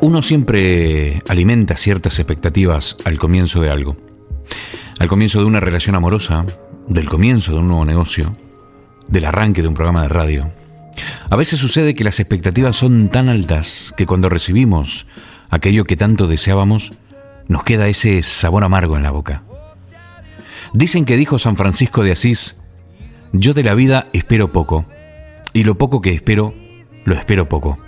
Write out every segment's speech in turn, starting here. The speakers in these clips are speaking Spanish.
Uno siempre alimenta ciertas expectativas al comienzo de algo. Al comienzo de una relación amorosa, del comienzo de un nuevo negocio, del arranque de un programa de radio. A veces sucede que las expectativas son tan altas que cuando recibimos aquello que tanto deseábamos, nos queda ese sabor amargo en la boca. Dicen que dijo San Francisco de Asís, yo de la vida espero poco, y lo poco que espero, lo espero poco.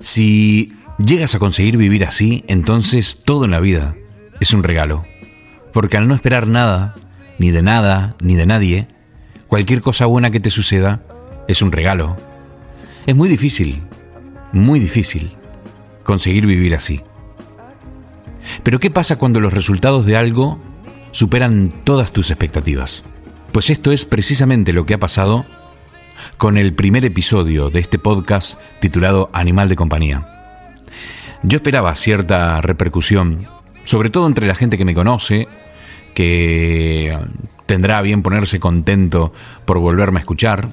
Si llegas a conseguir vivir así, entonces todo en la vida es un regalo, porque al no esperar nada, ni de nada, ni de nadie, cualquier cosa buena que te suceda es un regalo. Es muy difícil, muy difícil conseguir vivir así. Pero ¿qué pasa cuando los resultados de algo superan todas tus expectativas? Pues esto es precisamente lo que ha pasado con el primer episodio de este podcast titulado Animal de Compañía. Yo esperaba cierta repercusión, sobre todo entre la gente que me conoce, que tendrá bien ponerse contento por volverme a escuchar.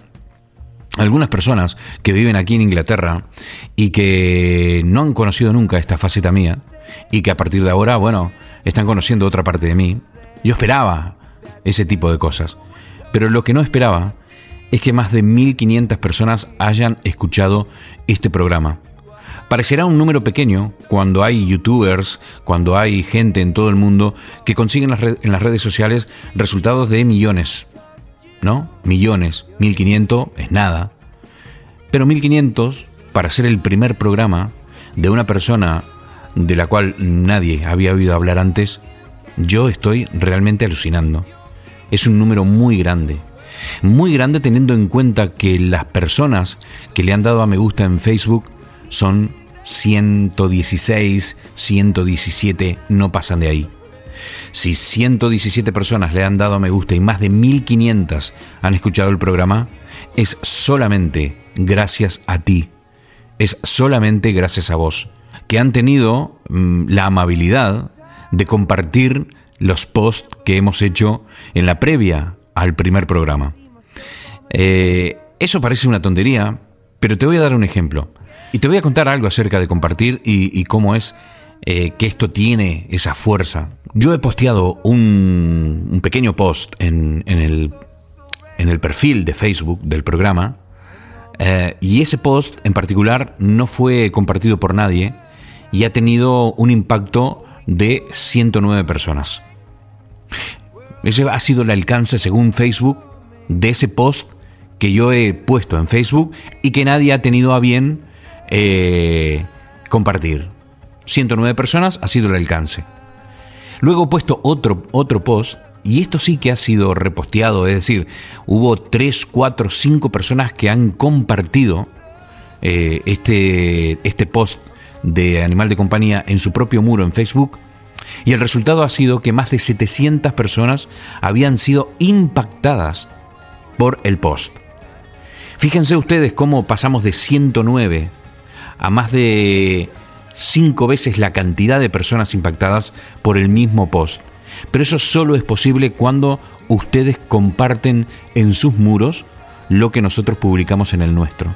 Algunas personas que viven aquí en Inglaterra y que no han conocido nunca esta faceta mía y que a partir de ahora, bueno, están conociendo otra parte de mí. Yo esperaba ese tipo de cosas. Pero lo que no esperaba es que más de 1.500 personas hayan escuchado este programa. Parecerá un número pequeño cuando hay youtubers, cuando hay gente en todo el mundo que consiguen en las redes sociales resultados de millones. ¿No? Millones. 1.500 es nada. Pero 1.500, para ser el primer programa de una persona de la cual nadie había oído hablar antes, yo estoy realmente alucinando. Es un número muy grande. Muy grande teniendo en cuenta que las personas que le han dado a me gusta en Facebook son 116, 117, no pasan de ahí. Si 117 personas le han dado me gusta y más de 1500 han escuchado el programa, es solamente gracias a ti. Es solamente gracias a vos, que han tenido mm, la amabilidad de compartir los posts que hemos hecho en la previa al primer programa. Eh, eso parece una tontería, pero te voy a dar un ejemplo. Y te voy a contar algo acerca de compartir y, cómo es eh, que esto tiene esa fuerza. Yo he posteado un, pequeño post en, el, en, el, perfil de Facebook del programa eh, y ese post en particular no fue compartido por nadie y ha tenido un impacto de 109 personas. Ese ha sido el alcance, según Facebook, de ese post que yo he puesto en Facebook y que nadie ha tenido a bien eh, compartir. 109 personas ha sido el alcance. Luego he puesto otro, otro post y esto sí que ha sido reposteado, es decir, hubo 3, 4, 5 personas que han compartido eh, este, este post de Animal de Compañía en su propio muro en Facebook y el resultado ha sido que más de 700 personas habían sido impactadas por el post. Fíjense ustedes cómo pasamos de 109 a más de 5 veces la cantidad de personas impactadas por el mismo post. Pero eso solo es posible cuando ustedes comparten en sus muros lo que nosotros publicamos en el nuestro.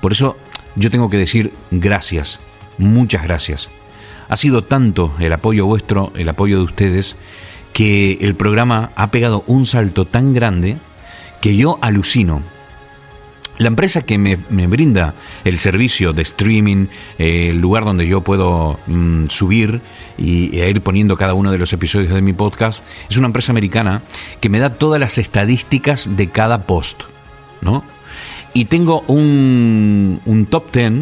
Por eso yo tengo que decir gracias, muchas gracias. Ha sido tanto el apoyo vuestro, el apoyo de ustedes, que el programa ha pegado un salto tan grande que yo alucino. La empresa que me, brinda el servicio de streaming, eh, el lugar donde yo puedo mm, subir y, e ir poniendo cada uno de los episodios de mi podcast, es una empresa americana que me da todas las estadísticas de cada post, ¿no? Y tengo un, un top 10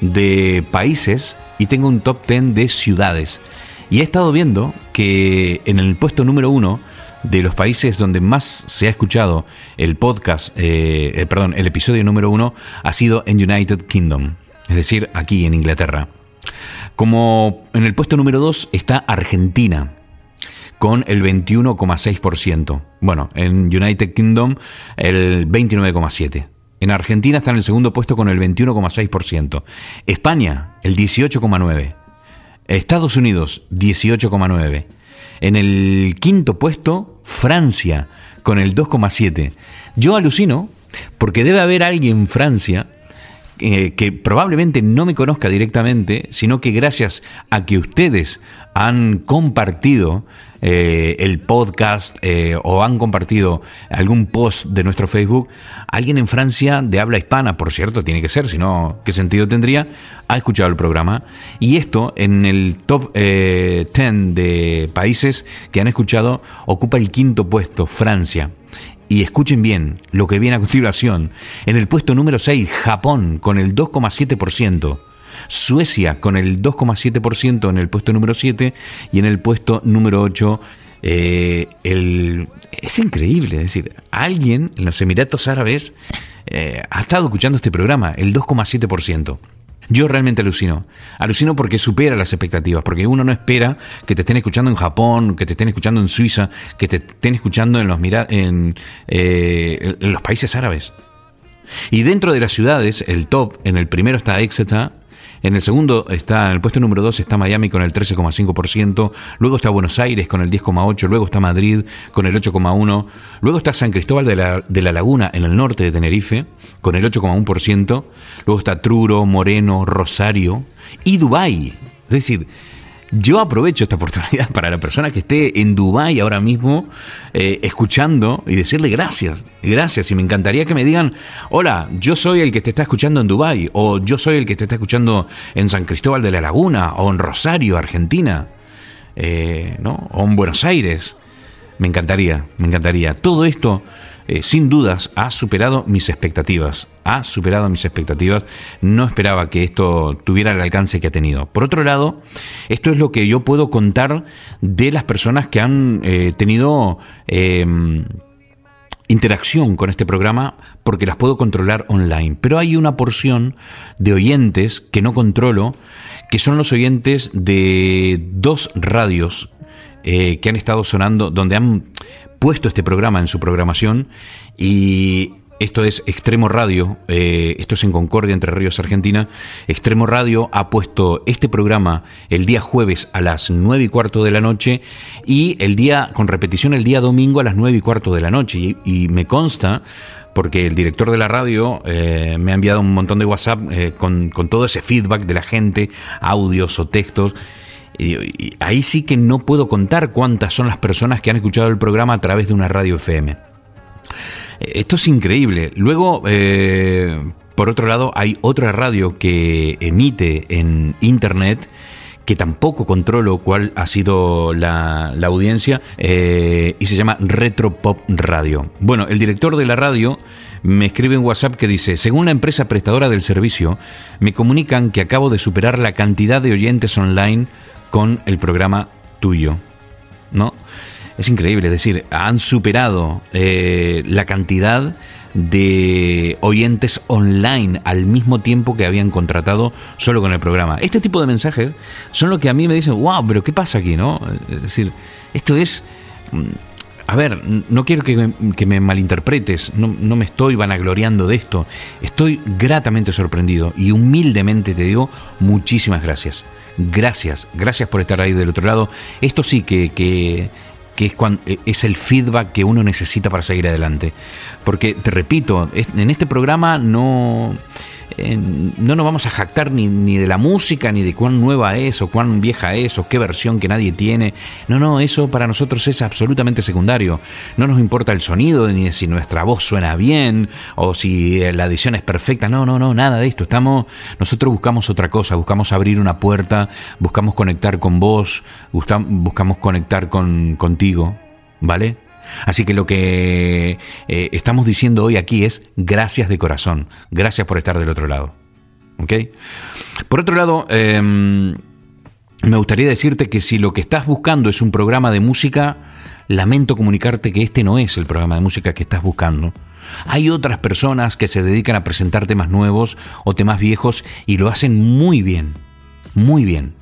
de países y tengo un top 10 de ciudades. Y he estado viendo que en el puesto número uno de los países donde más se ha escuchado el podcast, eh, eh, perdón, el episodio número uno ha sido en United Kingdom, es decir, aquí en Inglaterra. Como en el puesto número dos está Argentina, con el 21,6%. Bueno, en United Kingdom el 29,7%. En Argentina está en el segundo puesto con el 21,6%. España, el 18,9%. Estados Unidos, 18,9%. En el quinto puesto, Francia, con el 2,7%. Yo alucino porque debe haber alguien en Francia eh, que probablemente no me conozca directamente, sino que gracias a que ustedes han compartido eh, el podcast eh, o han compartido algún post de nuestro Facebook, alguien en Francia de habla hispana, por cierto, tiene que ser, si no, ¿qué sentido tendría? Ha escuchado el programa y esto en el top 10 de países que han escuchado ocupa el quinto puesto, Francia. Y escuchen bien lo que viene a continuación. En el puesto número 6, Japón con el 2,7%. Suecia con el 2,7% en el puesto número 7 y en el puesto número 8 eh, es increíble, es decir, alguien en los Emiratos Árabes eh, ha estado escuchando este programa, el 2,7%. Yo realmente alucino. Alucino porque supera las expectativas, porque uno no espera que te estén escuchando en Japón, que te estén escuchando en Suiza, que te estén escuchando en los, eh, en los países árabes. Y dentro de las ciudades, el top, en el primero está Exeter, en el segundo está, en el puesto número 2 está Miami con el 13,5%, luego está Buenos Aires con el 10,8%, luego está Madrid con el 8,1%, luego está San Cristóbal de la, de la Laguna en el norte de Tenerife con el 8,1%, luego está Truro, Moreno, Rosario y Dubái. Es decir, yo aprovecho esta oportunidad para la persona que esté en Dubái ahora mismo eh, escuchando y decirle gracias, gracias. Y me encantaría que me digan, hola, yo soy el que te está escuchando en Dubái, o yo soy el que te está escuchando en San Cristóbal de la Laguna, o en Rosario, Argentina, eh, ¿no? o en Buenos Aires. Me encantaría, me encantaría. Todo esto eh, sin dudas ha superado mis expectativas. Ha superado mis expectativas. No esperaba que esto tuviera el alcance que ha tenido. Por otro lado, esto es lo que yo puedo contar de las personas que han eh, tenido em, interacción con este programa porque las puedo controlar online. Pero hay una porción de oyentes que no controlo, que son los oyentes de dos radios eh, que han estado sonando, donde han puesto este programa en su programación y esto es Extremo Radio, eh, esto es en Concordia, Entre Ríos, Argentina. Extremo Radio ha puesto este programa el día jueves a las nueve y cuarto de la noche y el día, con repetición el día domingo a las nueve y cuarto de la noche. Y, me consta, porque el director de la radio eh, me ha enviado un montón de WhatsApp eh, con, con todo ese feedback de la gente, audios o textos. Y, ahí sí que no puedo contar cuántas son las personas que han escuchado el programa a través de una radio FM. Esto es increíble. Luego, eh, por otro lado, hay otra radio que emite en Internet que tampoco controlo cuál ha sido la, audiencia eh, y se llama Retro Pop Radio. Bueno, el director de la radio me escribe en WhatsApp que dice, según la empresa prestadora del servicio, me comunican que acabo de superar la cantidad de oyentes online con el programa tuyo. ¿No? Es increíble, es decir, han superado eh, la cantidad de oyentes online al mismo tiempo que habían contratado solo con el programa. Este tipo de mensajes son lo que a mí me dicen, wow, pero ¿qué pasa aquí? ¿no? Es decir, esto es... Mm, a ver, no quiero que me, que me malinterpretes, no, no, me estoy vanagloriando de esto, estoy gratamente sorprendido y humildemente te digo muchísimas gracias. Gracias, gracias por estar ahí del otro lado. Esto sí que, que, es, cuando, es el feedback que uno necesita para seguir adelante. Porque, te repito, en este programa no no nos vamos a jactar ni, ni, de la música, ni de cuán nueva es, o cuán vieja es, o qué versión que nadie tiene. No, no, eso para nosotros es absolutamente secundario. No nos importa el sonido, ni si nuestra voz suena bien, o si eh, la edición es perfecta. No, no, no, nada de esto. Estamos, nosotros buscamos otra cosa, buscamos abrir una puerta, buscamos conectar con vos, buscamos conectar con, contigo, ¿vale? Así que lo que eh, estamos diciendo hoy aquí es gracias de corazón, gracias por estar del otro lado. ¿Ok? Por otro lado, em, me gustaría decirte que si lo que estás buscando es un programa de música, lamento comunicarte que este no es el programa de música que estás buscando. Hay otras personas que se dedican a presentar temas nuevos o temas viejos y lo hacen muy bien, muy bien.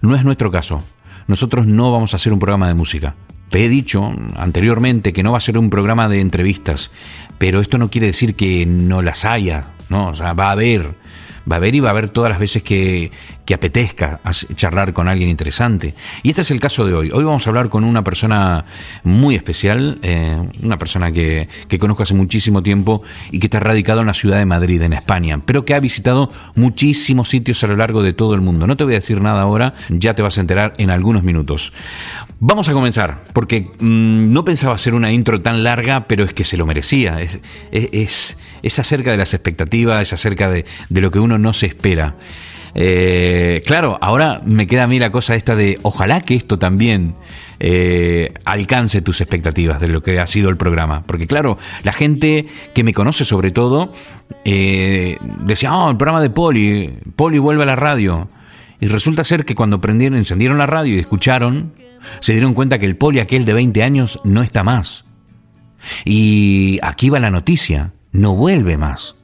No es nuestro caso. Nosotros no vamos a hacer un programa de música. Te he dicho anteriormente que no va a ser un programa de entrevistas, pero esto no quiere decir que no las haya, ¿no? O sea, va a haber, va a haber y va a haber todas las veces que, que apetezca charlar con alguien interesante. Y este es el caso de hoy. Hoy vamos a hablar con una persona muy especial, eh, una persona que, que, conozco hace muchísimo tiempo y que está radicado en la ciudad de Madrid, en España, pero que ha visitado muchísimos sitios a lo largo de todo el mundo. No te voy a decir nada ahora, ya te vas a enterar en algunos minutos. Vamos a comenzar, porque mm, no pensaba hacer una intro tan larga, pero es que se lo merecía. Es, acerca de las expectativas, es acerca de, de lo que uno no se espera. Eh, claro, ahora me queda a mí la cosa esta de ojalá que esto también eh, alcance tus expectativas de lo que ha sido el programa. Porque claro, la gente que me conoce sobre todo eh, decía, oh, el programa de Poli, Poli vuelve a la radio. Y resulta ser que cuando prendieron, encendieron la radio y escucharon, se dieron cuenta que el Poli aquel de 20 años no está más. Y aquí va la noticia, no vuelve más.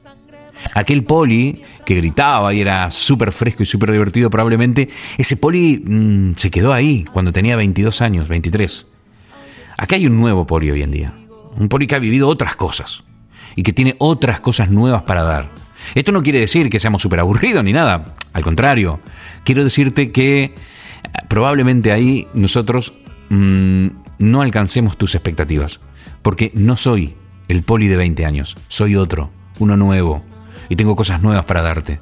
Aquel poli que gritaba y era súper fresco y súper divertido probablemente, ese poli mm, se quedó ahí cuando tenía 22 años, 23. Acá hay un nuevo poli hoy en día. Un poli que ha vivido otras cosas y que tiene otras cosas nuevas para dar. Esto no quiere decir que seamos súper aburridos ni nada. Al contrario, quiero decirte que eh, probablemente ahí nosotros mm, no alcancemos tus expectativas. Porque no soy el poli de 20 años, soy otro, uno nuevo, y tengo cosas nuevas para darte.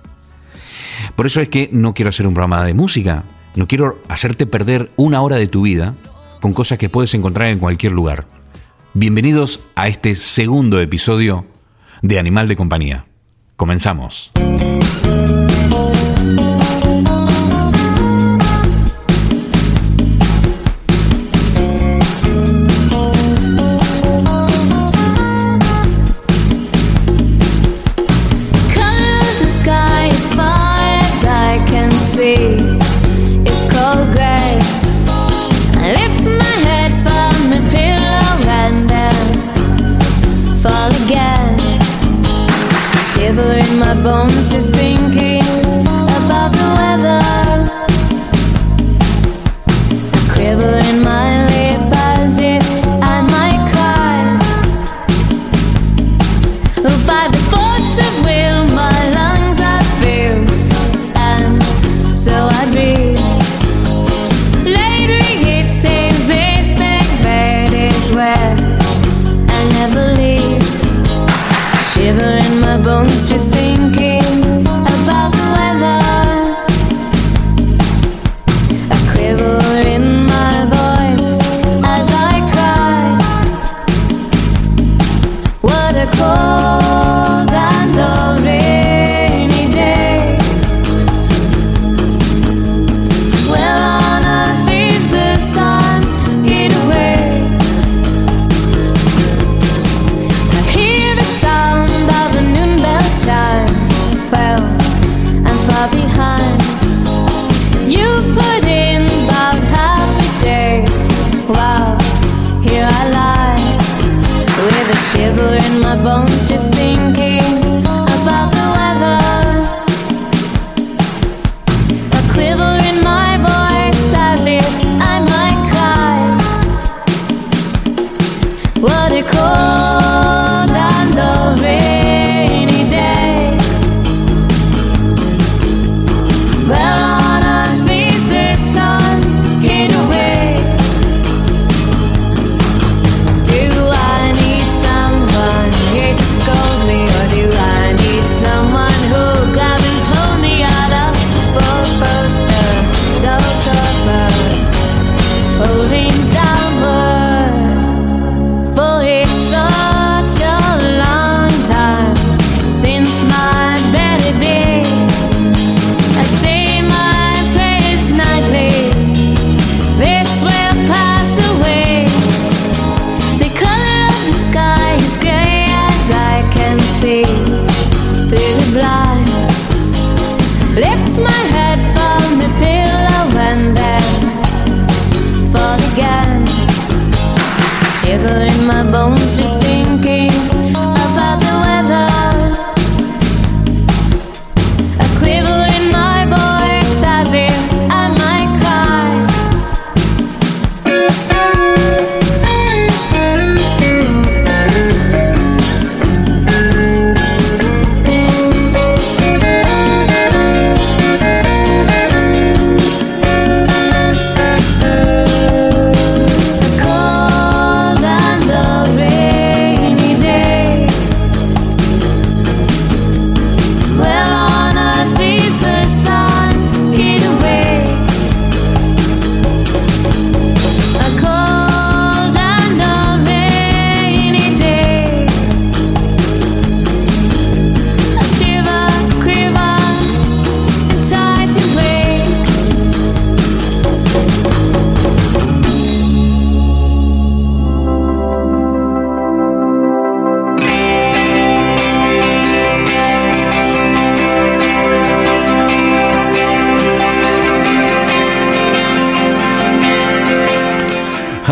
Por eso es que no quiero hacer un programa de música, no quiero hacerte perder una hora de tu vida con cosas que puedes encontrar en cualquier lugar. Bienvenidos a este segundo episodio de Animal de Compañía. Comenzamos.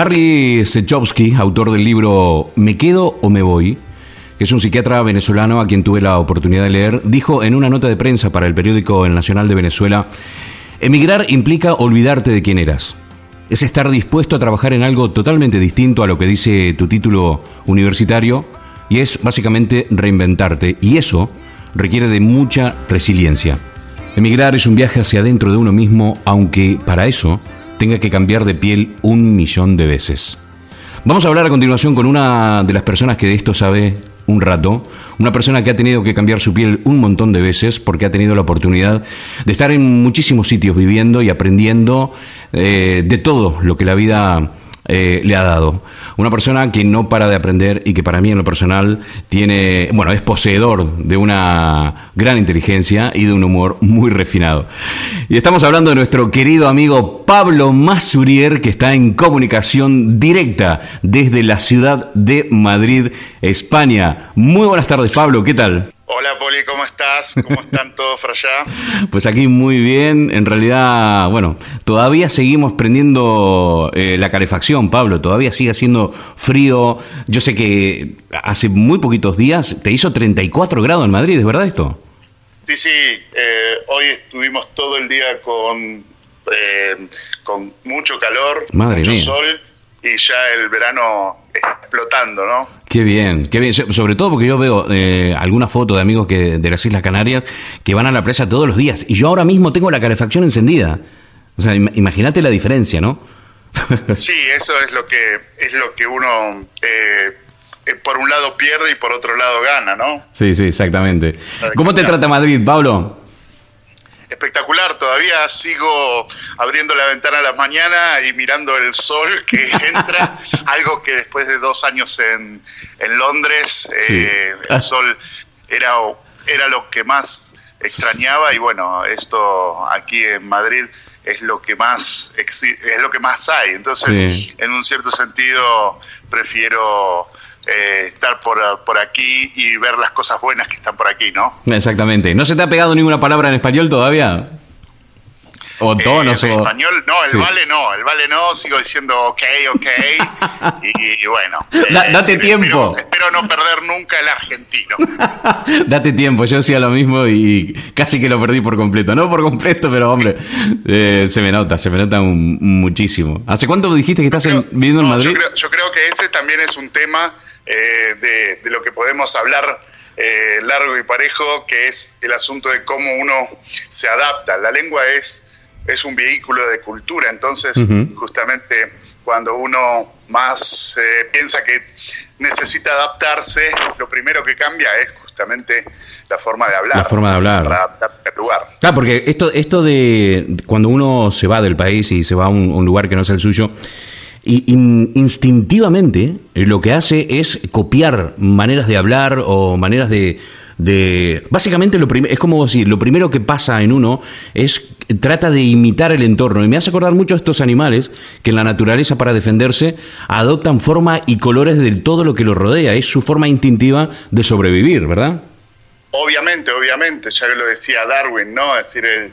Harry Sechowski, autor del libro Me quedo o me voy, que es un psiquiatra venezolano a quien tuve la oportunidad de leer, dijo en una nota de prensa para el periódico El Nacional de Venezuela, emigrar implica olvidarte de quién eras. Es estar dispuesto a trabajar en algo totalmente distinto a lo que dice tu título universitario y es básicamente reinventarte. Y eso requiere de mucha resiliencia. Emigrar es un viaje hacia adentro de uno mismo, aunque para eso tenga que cambiar de piel un millón de veces. Vamos a hablar a continuación con una de las personas que de esto sabe un rato, una persona que ha tenido que cambiar su piel un montón de veces porque ha tenido la oportunidad de estar en muchísimos sitios viviendo y aprendiendo eh, de todo lo que la vida eh, le ha dado. Una persona que no para de aprender y que para mí en lo personal tiene, bueno, es poseedor de una gran inteligencia y de un humor muy refinado. Y estamos hablando de nuestro querido amigo Pablo Masurier, que está en comunicación directa desde la ciudad de Madrid, España. Muy buenas tardes, Pablo, ¿qué tal? Hola Poli, ¿cómo estás? ¿Cómo están todos por allá? Pues aquí muy bien. En realidad, bueno, todavía seguimos prendiendo eh, la calefacción, Pablo. Todavía sigue haciendo frío. Yo sé que hace muy poquitos días te hizo 34 grados en Madrid, ¿es verdad esto? Sí, sí. Eh, hoy estuvimos todo el día con, eh, con mucho calor, mucho sol y ya el verano explotando, ¿no? Qué bien, qué bien. Sobre todo porque yo veo eh, algunas fotos de amigos que de las Islas Canarias que van a la presa todos los días y yo ahora mismo tengo la calefacción encendida. O sea, imagínate la diferencia, ¿no? sí, eso es lo que es lo que uno eh, eh, por un lado pierde y por otro lado gana, ¿no? Sí, sí, exactamente. ¿Cómo te trata Madrid, Pablo? Espectacular. Todavía sigo abriendo la ventana a la mañana y mirando el sol que entra, algo que después de dos años en, en Londres, eh, el sol era, era lo que más extrañaba y bueno, esto aquí en Madrid es lo que más es lo que más hay. Entonces, en un cierto sentido, prefiero eh, estar por, por, aquí y ver las cosas buenas que están por aquí, ¿no? Exactamente. ¿No se te ha pegado ninguna palabra en español todavía? O tonos, eh, español, no, el vale no, el vale no, sigo diciendo ok, ok, y, bueno. date tiempo. Espero, no perder nunca el argentino. date tiempo, yo hacía lo mismo y casi que lo perdí por completo. No por completo, pero hombre, eh, se me nota, se me nota muchísimo. ¿Hace cuánto dijiste que estás viviendo en Madrid? Yo creo, que ese también es un tema eh, de, de lo que podemos hablar largo y parejo, que es el asunto de cómo uno se adapta. La lengua es es un vehículo de cultura, entonces justamente cuando uno más eh, piensa que necesita adaptarse, lo primero que cambia es justamente la forma de hablar. La forma de hablar. Para adaptarse al lugar. Claro, porque esto, esto de cuando uno se va del país y se va a un, lugar que no es el suyo, y instintivamente lo que hace es copiar maneras de hablar o maneras de, de básicamente lo es como decir, lo primero que pasa en uno es trata de imitar el entorno y me hace acordar mucho a estos animales que en la naturaleza para defenderse adoptan forma y colores de todo lo que los rodea, es su forma instintiva de sobrevivir, ¿verdad? Obviamente, obviamente, ya lo decía Darwin, ¿no? Es decir, el,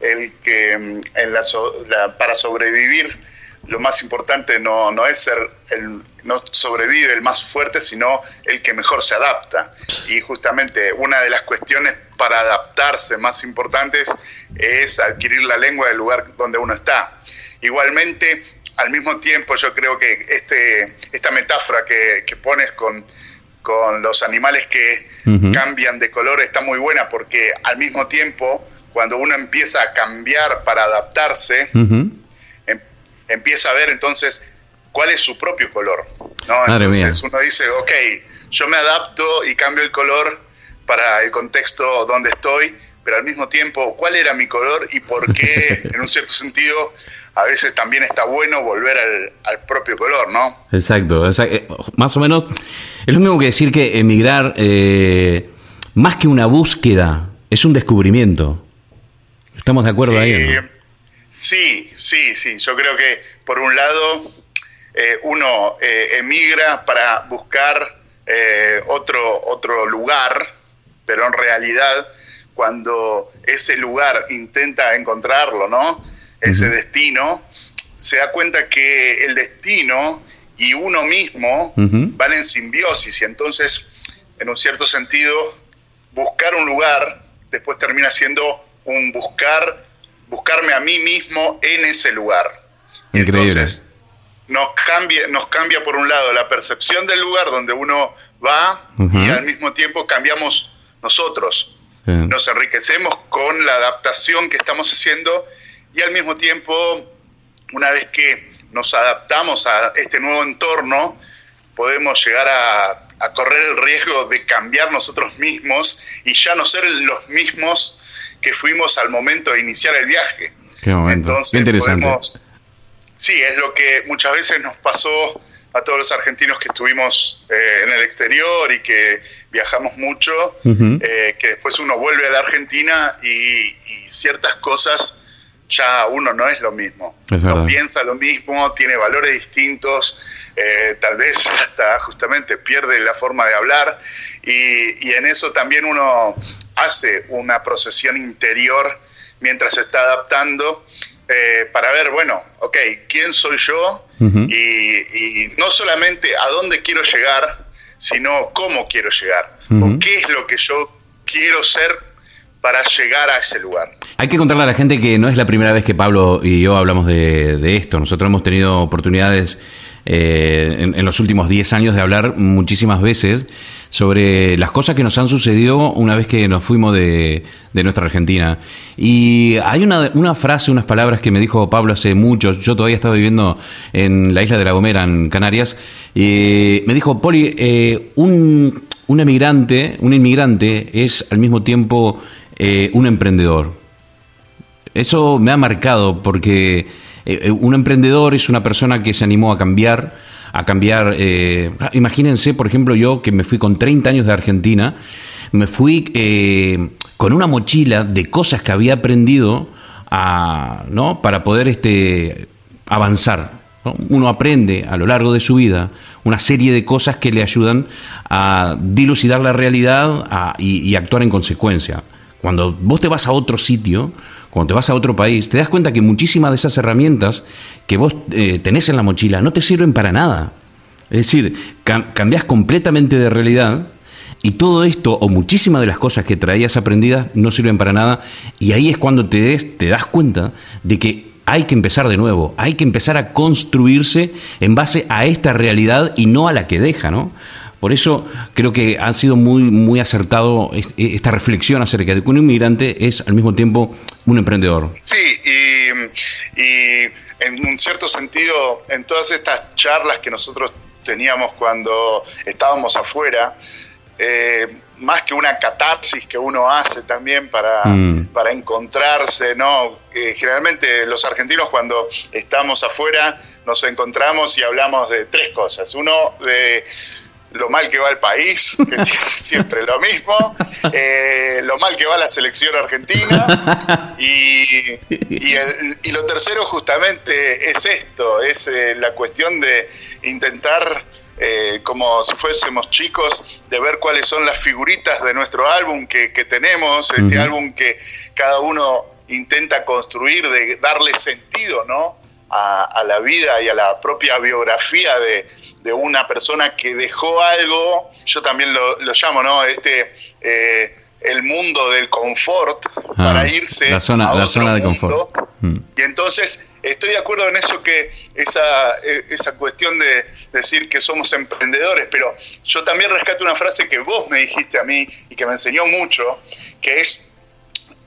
el que en la, para sobrevivir lo más importante no, no es ser el no sobrevive el más fuerte, sino el que mejor se adapta. Y justamente una de las cuestiones para adaptarse más importantes es adquirir la lengua del lugar donde uno está. Igualmente, al mismo tiempo, yo creo que este, esta metáfora que, pones con, con, los animales que cambian de color está muy buena porque al mismo tiempo, cuando uno empieza a cambiar para adaptarse, em, empieza a ver entonces cuál es su propio color. ¿no? Entonces uno dice, ok, yo me adapto y cambio el color para el contexto donde estoy, pero al mismo tiempo, ¿cuál era mi color y por qué, en un cierto sentido, a veces también está bueno volver al, propio color, ¿no? Exacto, eh, más o menos es lo mismo que decir que emigrar, eh, más que una búsqueda, es un descubrimiento. ¿Estamos de acuerdo ahí? Eh, sí, sí, sí. Yo creo que por un lado eh, uno eh, emigra para buscar eh, otro, otro lugar, pero en realidad cuando ese lugar intenta encontrarlo, ¿no? Ese destino, se da cuenta que el destino y uno mismo van en simbiosis y entonces, en un cierto sentido, buscar un lugar después termina siendo un buscar, buscarme a mí mismo en ese lugar. Entonces, nos cambia, nos cambia por un lado la percepción del lugar donde uno va y al mismo tiempo cambiamos nosotros. Nos enriquecemos con la adaptación que estamos haciendo y al mismo tiempo, una vez que nos adaptamos a este nuevo entorno, podemos llegar a, correr el riesgo de cambiar nosotros mismos y ya no ser los mismos que fuimos al momento de iniciar el viaje. Qué momento. Entonces, interesante. sí, es lo que muchas veces nos pasó a todos los argentinos que estuvimos eh, en el exterior y que viajamos mucho, eh, que después uno vuelve a la Argentina y, ciertas cosas ya uno no es lo mismo. no piensa lo mismo, tiene valores distintos, eh, tal vez hasta justamente pierde la forma de hablar y, y en eso también uno hace una procesión interior mientras se está adaptando eh, para ver, bueno, ok, ¿quién soy yo? y, no solamente a dónde quiero llegar, sino cómo quiero llegar, o qué es lo que yo quiero ser para llegar a ese lugar. Hay que contarle a la gente que no es la primera vez que Pablo y yo hablamos de, esto. Nosotros hemos tenido oportunidades eh, en, en, los últimos 10 años de hablar muchísimas veces sobre las cosas que nos han sucedido una vez que nos fuimos de, nuestra Argentina. Y hay una, una, frase, unas palabras que me dijo Pablo hace mucho, yo todavía estaba viviendo en la isla de La Gomera, en Canarias, y me dijo, Poli, eh, un, un, emigrante, un inmigrante es al mismo tiempo eh, un emprendedor. Eso me ha marcado porque eh, un emprendedor es una persona que se animó a cambiar, a cambiar. Eh, imagínense, por ejemplo, yo que me fui con 30 años de Argentina, me fui eh, con una mochila de cosas que había aprendido a, ¿no? para poder este, avanzar. Uno aprende a lo largo de su vida una serie de cosas que le ayudan a dilucidar la realidad y actuar en consecuencia. Cuando vos te vas a otro sitio, cuando te vas a otro país, te das cuenta que muchísimas de esas herramientas que vos eh, tenés en la mochila no te sirven para nada. Es decir, cambias completamente de realidad y todo esto, o muchísimas de las cosas que traías aprendidas, no sirven para nada. Y ahí es cuando te, des, te das cuenta de que hay que empezar de nuevo, hay que empezar a construirse en base a esta realidad y no a la que deja, ¿no? Por eso creo que ha sido muy, muy acertado e, esta reflexión acerca de que un inmigrante es al mismo tiempo un emprendedor. Sí, y, en un cierto sentido, en todas estas charlas que nosotros teníamos cuando estábamos afuera, eh, más que una catarsis que uno hace también para, mm. para encontrarse, ¿no? Eh, generalmente los argentinos cuando estamos afuera nos encontramos y hablamos de tres cosas. Uno, de lo mal que va el país, que es siempre lo mismo, eh, lo mal que va la selección argentina y, y, lo tercero justamente es esto, es eh, la cuestión de intentar, eh, como si fuésemos chicos, de ver cuáles son las figuritas de nuestro álbum que, tenemos, este álbum que cada uno intenta construir, de darle sentido ¿no? A, a la vida y a la propia biografía de de una persona que dejó algo, yo también lo, llamo, ¿no? Este, eh, el mundo del confort ah, para irse la zona, a la zona de confort. Mm. Y entonces estoy de acuerdo en eso que esa, e, esa cuestión de decir que somos emprendedores, pero yo también rescato una frase que vos me dijiste a mí y que me enseñó mucho, que es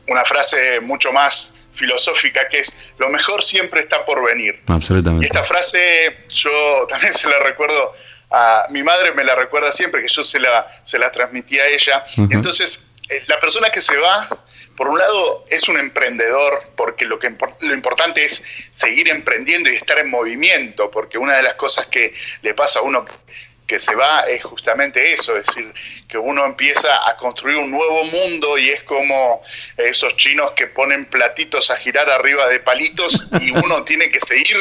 una frase mucho más filosófica que es lo mejor siempre está por venir. Absolutamente. Y esta frase yo también se la recuerdo a mi madre, me la recuerda siempre, que yo se la, se la transmití a ella. Entonces, eh, la persona que se va, por un lado, es un emprendedor, porque lo, que, lo importante es seguir emprendiendo y estar en movimiento, porque una de las cosas que le pasa a uno que se va es justamente eso, es decir, que uno empieza a construir un nuevo mundo y es como esos chinos que ponen platitos a girar arriba de palitos y uno tiene que seguir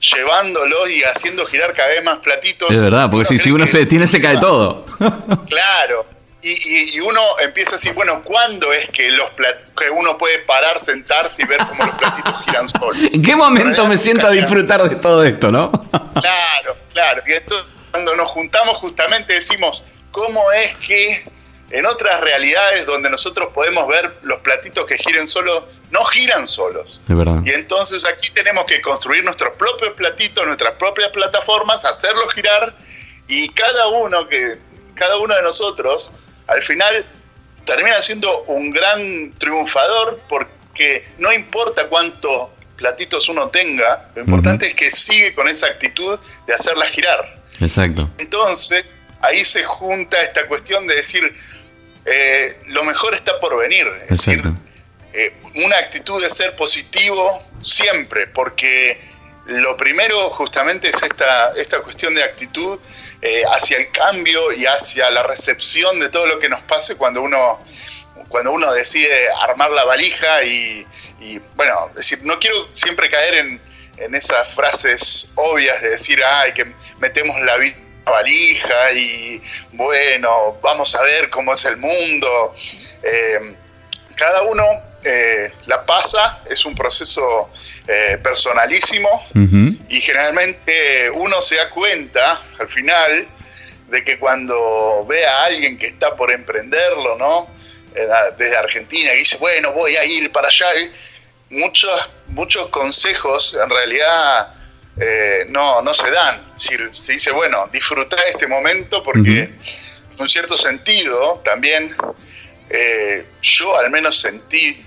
llevándolos y haciendo girar cada vez más platitos. Es verdad, porque si, si uno se detiene se cae todo. Claro, y, uno empieza a decir, bueno, ¿cuándo es que, los que uno puede parar, sentarse y ver cómo los platitos giran solos? ¿En qué momento me siento a disfrutar de todo esto, no? claro, claro. Y entonces, cuando nos juntamos justamente decimos, ¿cómo es que en otras realidades donde nosotros podemos ver los platitos que giren solos, no giran solos? Es verdad. Y entonces aquí tenemos que construir nuestros propios platitos, nuestras propias plataformas, hacerlos girar y cada uno que cada uno de nosotros al final termina siendo un gran triunfador porque no importa cuántos platitos uno tenga, lo importante es que sigue con esa actitud de hacerla girar. Exacto. Entonces, ahí se junta esta cuestión de decir, eh, lo mejor está por venir. Exacto. Eh, una actitud de ser positivo siempre, porque lo primero justamente es esta, esta cuestión de actitud eh, hacia el cambio y hacia la recepción de todo lo que nos pase cuando uno, cuando uno decide armar la valija y, bueno, decir, no quiero siempre caer en, en, esas frases obvias de decir, ay, que metemos la valija y bueno, vamos a ver cómo es el mundo. Eh, cada uno eh, la pasa, es un proceso eh, personalísimo y generalmente uno se da cuenta al final de que cuando ve a alguien que está por emprenderlo, ¿no? Desde Argentina y dice, bueno, voy a ir para allá, muchos, muchos consejos en realidad eh, no, no se dan. se dice, bueno, disfruta este momento porque en un cierto sentido también yo al menos sentí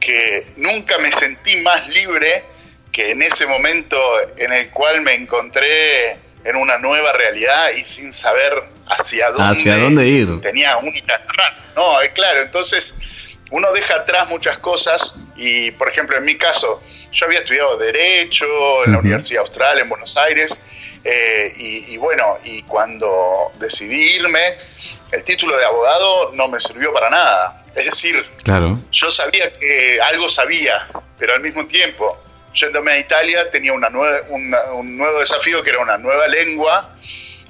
que nunca me sentí más libre que en ese momento en el cual me encontré en una nueva realidad y sin saber hacia dónde, ¿Hacia dónde ir. Tenía única. No, es claro, entonces uno deja atrás muchas cosas y, por ejemplo, en mi caso, yo había estudiado Derecho en la Universidad Austral en Buenos Aires eh, y, y, bueno, y cuando decidí irme, el título de abogado no me sirvió para nada. Es decir, claro. yo sabía que algo sabía, pero al mismo tiempo, yéndome a Italia, tenía una un nuevo desafío que era una nueva lengua,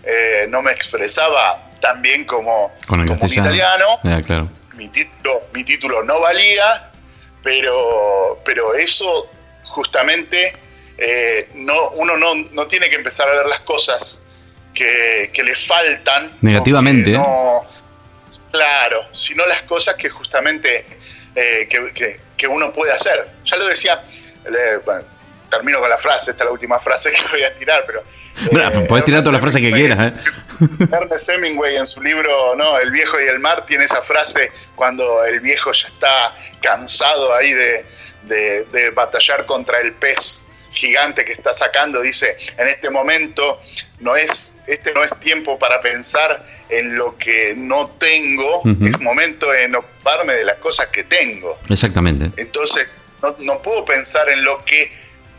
eh, no me expresaba tan bien como, como un italiano, claro. Mi, título, mi título no valía, pero, pero eso justamente eh, no, uno no, no, tiene que empezar a ver las cosas que, que le faltan. Negativamente. No, Claro, sino las cosas que justamente eh, que, uno puede hacer. Ya lo decía, bueno, termino con la frase, esta es la última frase que voy a tirar, pero... Eh, podés tirar toda la frase que quieras. ¿eh? Ernest Hemingway en su libro no El viejo y el mar tiene esa frase cuando el viejo ya está cansado ahí de, de batallar contra el pez gigante que está sacando, dice, en este momento no es, este no es tiempo para pensar en lo que no tengo, es momento de ocuparme de las cosas que tengo. Exactamente. Entonces, no, puedo pensar en lo que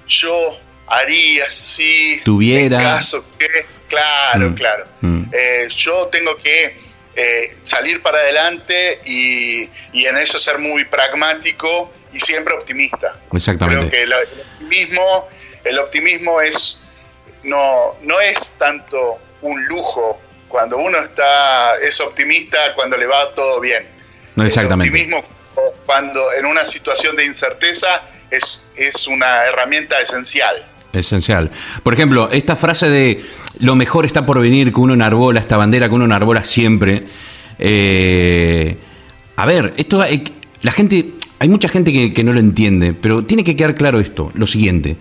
yo haría si tuviera caso que claro mm. claro mm. Eh, yo tengo que eh, salir para adelante y, y, en eso ser muy pragmático y siempre optimista exactamente creo que el optimismo el optimismo es no, no es tanto un lujo cuando uno está es optimista cuando le va todo bien. No exactamente. El optimismo cuando en una situación de incerteza es, es una herramienta esencial. Esencial. Por ejemplo, esta frase de lo mejor está por venir, que uno enarbola, esta bandera que uno enarbola siempre. Eh, a ver, esto la gente, hay mucha gente que, no lo entiende, pero tiene que quedar claro esto, lo siguiente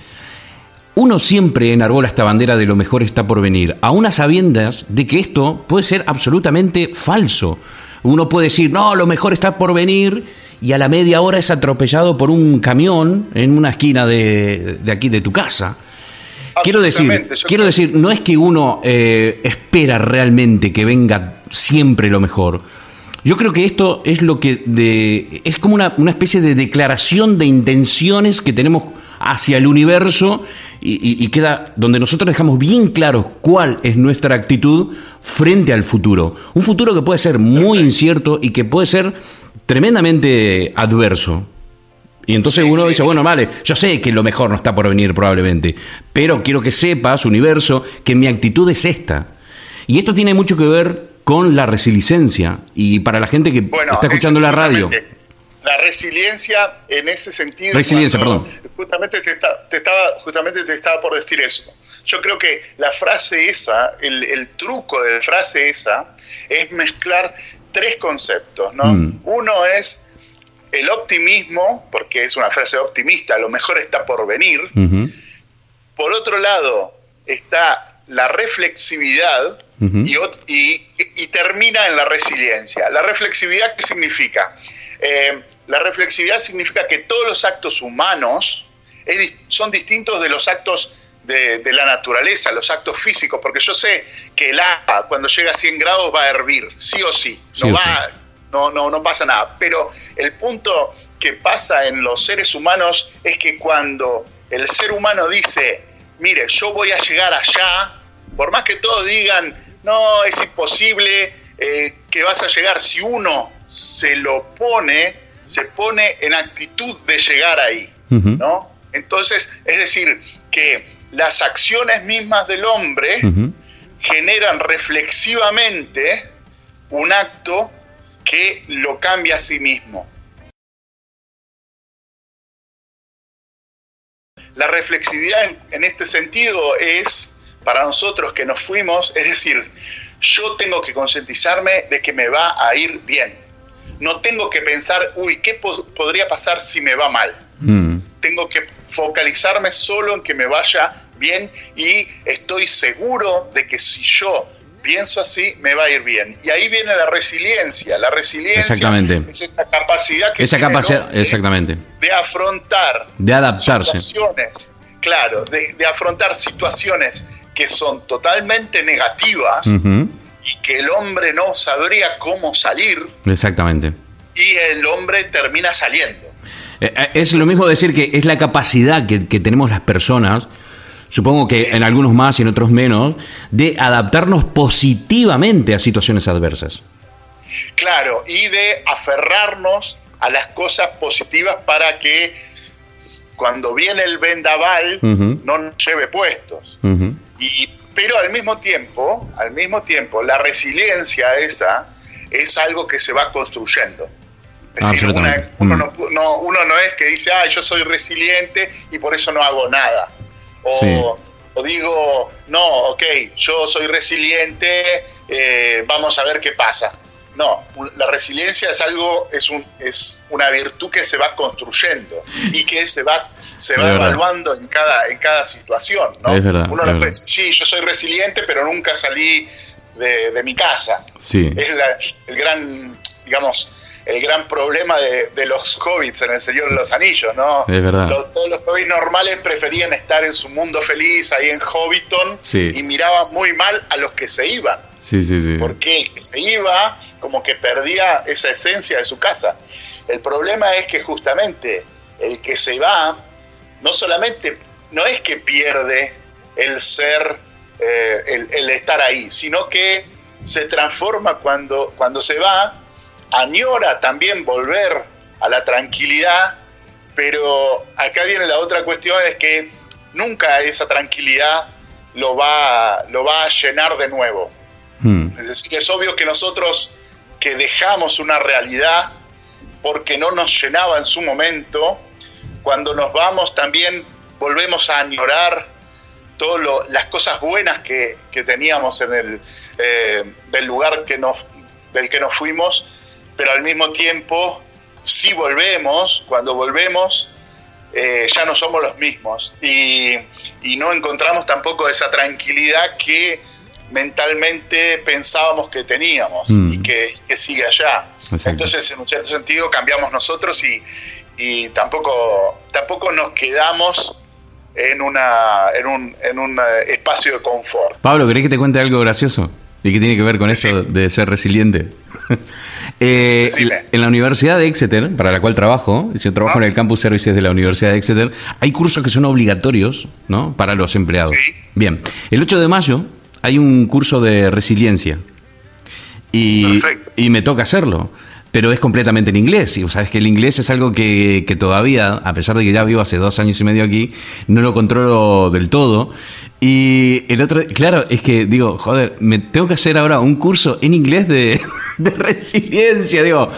uno siempre enarbola esta bandera de lo mejor está por venir, a unas sabiendas de que esto puede ser absolutamente falso. Uno puede decir, no, lo mejor está por venir, y a la media hora es atropellado por un camión en una esquina de, aquí de tu casa. Quiero decir, quiero decir, no es que uno eh, espera realmente que venga siempre lo mejor. Yo creo que esto es lo que de, es como una, una especie de declaración de intenciones que tenemos hacia el universo y, queda donde nosotros dejamos bien claro cuál es nuestra actitud frente al futuro. Un futuro que puede ser muy incierto y que puede ser tremendamente adverso. Y entonces uno dice, bueno, vale, yo sé que lo mejor no está por venir probablemente, pero quiero que sepas, universo, que mi actitud es esta. Y esto tiene mucho que ver con la resiliencia. Y para la gente que está escuchando la radio. La resiliencia en ese sentido. Resiliencia, perdón. Justamente te, estaba, justamente te estaba por decir eso. Yo creo que la frase esa, el, truco de la frase esa, es mezclar tres conceptos. ¿no? Mm. Uno es el optimismo, porque es una frase optimista, lo mejor está por venir. Por otro lado, está la reflexividad y, termina en la resiliencia. ¿La reflexividad qué significa? Eh, la reflexividad significa que todos los actos humanos son distintos de los actos de, la naturaleza, los actos físicos, porque yo sé que el agua cuando llega a 100 grados va a hervir, sí o sí, no, va, No, no, no pasa nada. Pero el punto que pasa en los seres humanos es que cuando el ser humano dice, mire, yo voy a llegar allá, por más que todos digan, no, es imposible eh, que vas a llegar, si uno se lo pone, se pone en actitud de llegar ahí, ¿no? Entonces, es decir, que las acciones mismas del hombre generan reflexivamente un acto que lo cambia a sí mismo. La reflexividad en, este sentido es, para nosotros que nos fuimos, es decir, yo tengo que concientizarme de que me va a ir bien. No tengo que pensar, uy, ¿qué podría pasar si me va mal? Mm. Tengo que focalizarme solo en que me vaya bien y estoy seguro de que si yo pienso así, me va a ir bien. Y ahí viene la resiliencia. La resiliencia exactamente. es esta capacidad que Esa capacidad, exactamente. de afrontar de adaptarse. situaciones, claro, de, afrontar situaciones que son totalmente negativas y que el hombre no sabría cómo salir. Exactamente. Y el hombre termina saliendo. Eh, eh, es lo mismo decir que es la capacidad que, que tenemos las personas supongo que en algunos más y en otros menos, de adaptarnos positivamente a situaciones adversas. Claro, y de aferrarnos a las cosas positivas para que cuando viene el vendaval no nos lleve puestos. y, pero al mismo tiempo, al mismo tiempo, la resiliencia esa es algo que se va construyendo. Es decir, uno, no, uno no es que dice, ah, yo soy resiliente y por eso no hago nada. O, digo, no, ok, yo soy resiliente, eh, vamos a ver qué pasa. No, la resiliencia es algo, es, un, es una virtud que se va construyendo y que se va, se va evaluando en cada, en cada situación. ¿no? Es verdad, Uno puede decir, sí, yo soy resiliente, pero nunca salí de, mi casa. Sí. Es el gran, digamos, el gran problema de, los hobbits en El Señor de los Anillos, ¿no? Es verdad. todos los hobbits normales preferían estar en su mundo feliz ahí en Hobbiton y miraban muy mal a los que se iban. Sí, sí, sí. Porque el que se iba como que perdía esa esencia de su casa. El problema es que justamente el que se va no solamente no es que pierde el ser, eh, el, el, estar ahí, sino que se transforma cuando, cuando se va añora también volver a la tranquilidad, pero acá viene la otra cuestión, es que nunca esa tranquilidad lo va, lo va a llenar de nuevo. Hmm. Es decir, es obvio que nosotros que dejamos una realidad porque no nos llenaba en su momento, cuando nos vamos también volvemos a añorar todas las cosas buenas que, teníamos en el eh, del lugar que nos, del que nos fuimos pero al mismo tiempo, si volvemos, cuando volvemos, eh, ya no somos los mismos y, no encontramos tampoco esa tranquilidad que mentalmente pensábamos que teníamos mm. y, que, sigue allá. Entonces, en un cierto sentido, cambiamos nosotros y, tampoco, tampoco nos quedamos en, una, en, un, en un eh, espacio de confort. Pablo, ¿querés que te cuente algo gracioso? ¿Y qué tiene que ver con eso de ser resiliente? Eh, en la Universidad de Exeter, para la cual trabajo, yo trabajo en el Campus Services de la Universidad de Exeter, hay cursos que son obligatorios ¿no? para los empleados. Bien, el 8 de mayo hay un curso de resiliencia y, y me toca hacerlo. Pero es completamente en inglés. Y sabes que el inglés es algo que, que, todavía, a pesar de que ya vivo hace dos años y medio aquí, no lo controlo del todo. Y el otro, claro, es que digo, joder, me tengo que hacer ahora un curso en inglés de, de resiliencia. Digo,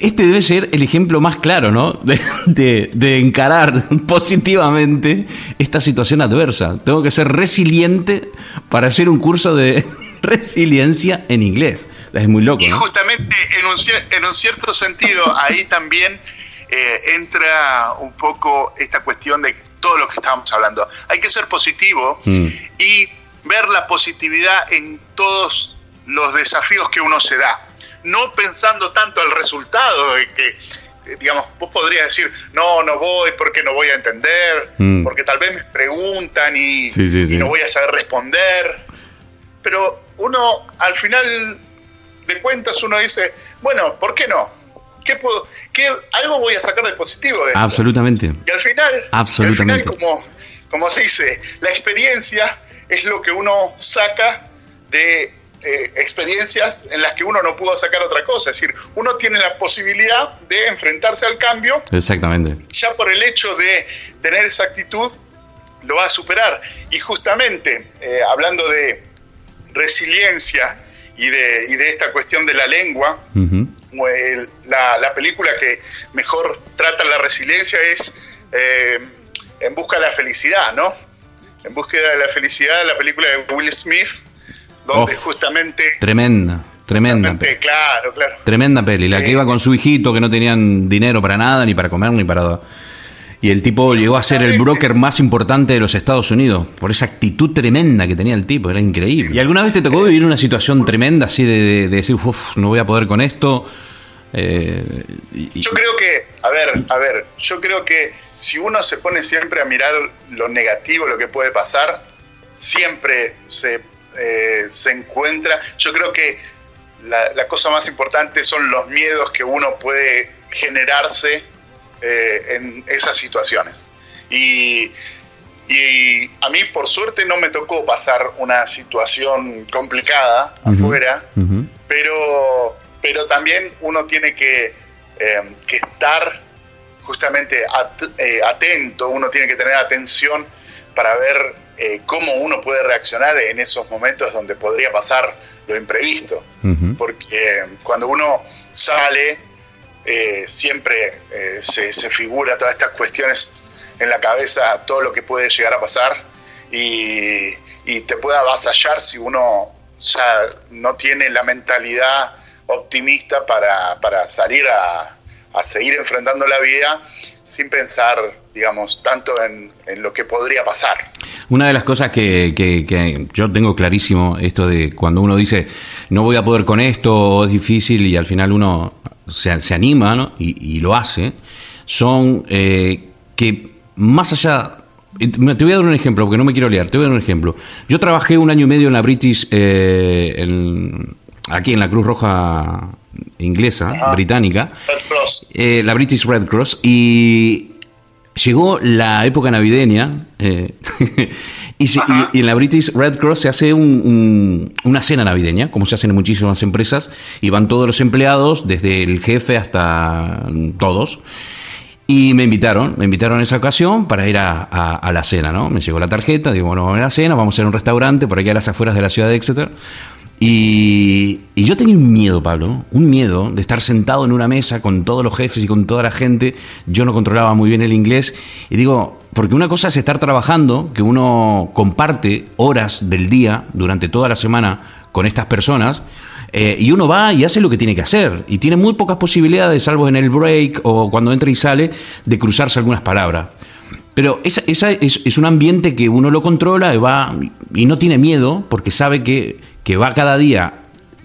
este debe ser el ejemplo más claro, ¿no? De, de, encarar positivamente esta situación adversa. Tengo que ser resiliente para hacer un curso de resiliencia en inglés. Es muy loco. Y justamente en un, en un, cierto sentido ahí también eh, entra un poco esta cuestión de todo lo que estábamos hablando. Hay que ser positivo mm. y ver la positividad en todos los desafíos que uno se da no pensando tanto el resultado de que, eh, digamos, vos podrías decir, no, no voy porque no voy a entender, mm. porque tal vez me preguntan y, no voy a saber responder, pero uno al final de cuentas uno dice, bueno, ¿por qué no? ¿Qué puedo, qué, algo voy a sacar de positivo de Absolutamente. Y al final, Absolutamente. como, como se dice, la experiencia es lo que uno saca de eh, experiencias en las que uno no pudo sacar otra cosa. Es decir, uno tiene la posibilidad de enfrentarse al cambio. Exactamente. Ya por el hecho de tener esa actitud, lo va a superar. Y justamente, eh, hablando de resiliencia y de, y de, esta cuestión de la lengua, la, la, película que mejor trata la resiliencia es eh, En busca de la felicidad, ¿no? En búsqueda de la felicidad, la película de Will Smith, donde justamente... Tremenda. Tremenda. Claro, claro. Tremenda peli. La que iba con su hijito, que no tenían dinero para nada, ni para comer, ni para. Y el tipo llegó a ser el broker más importante de los Estados Unidos, por esa actitud tremenda que tenía el tipo, era increíble. ¿Y alguna vez te tocó vivir una situación tremenda así de, decir, uff, no voy a poder con esto? Eh, yo creo que, a ver, a ver, yo creo que si uno se pone siempre a mirar lo negativo, lo que puede pasar, siempre se eh, se encuentra. Yo creo que la, cosa más importante son los miedos que uno puede generarse eh, en esas situaciones. Y, a mí, por suerte, no me tocó pasar una situación complicada afuera, pero, pero también uno tiene que, eh, que estar justamente atento, uno tiene que tener atención para ver eh, cómo uno puede reaccionar en esos momentos donde podría pasar lo imprevisto. Porque cuando uno sale, eh, siempre eh, se, figura todas estas cuestiones en la cabeza, todo lo que puede llegar a pasar y, te puede avasallar si uno ya no tiene la mentalidad optimista para, para salir a, a seguir enfrentando la vida sin pensar, digamos, tanto en, lo que podría pasar. Una de las cosas que, que, yo tengo clarísimo, esto de cuando uno dice, no voy a poder con esto, es difícil, y al final uno se, se anima ¿no? y, lo hace, son eh, que más allá... Te voy a dar un ejemplo, porque no me quiero liar, te voy a dar un ejemplo. Yo trabajé un año y medio en la British, eh, aquí en la Cruz Roja inglesa, británica, eh, la British Red Cross, y llegó la época navideña, eh, y, en la British Red Cross se hace una cena navideña, como se hacen en muchísimas empresas, y van todos los empleados, desde el jefe hasta todos. Y me invitaron, me invitaron en esa ocasión para ir a, la cena, ¿no? Me llegó la tarjeta, digo, bueno, vamos a la cena, vamos a ir a un restaurante por aquí a las afueras de la ciudad de Exeter. Y, yo tenía un miedo, Pablo, un miedo de estar sentado en una mesa con todos los jefes y con toda la gente. Yo no controlaba muy bien el inglés. Y digo, porque una cosa es estar trabajando, que uno comparte horas del día durante toda la semana con estas personas. Eh, y uno va y hace lo que tiene que hacer. Y tiene muy pocas posibilidades, salvo en el break o cuando entra y sale, de cruzarse algunas palabras. Pero esa, esa es, es, un ambiente que uno lo controla y va y no tiene miedo porque sabe que que va cada día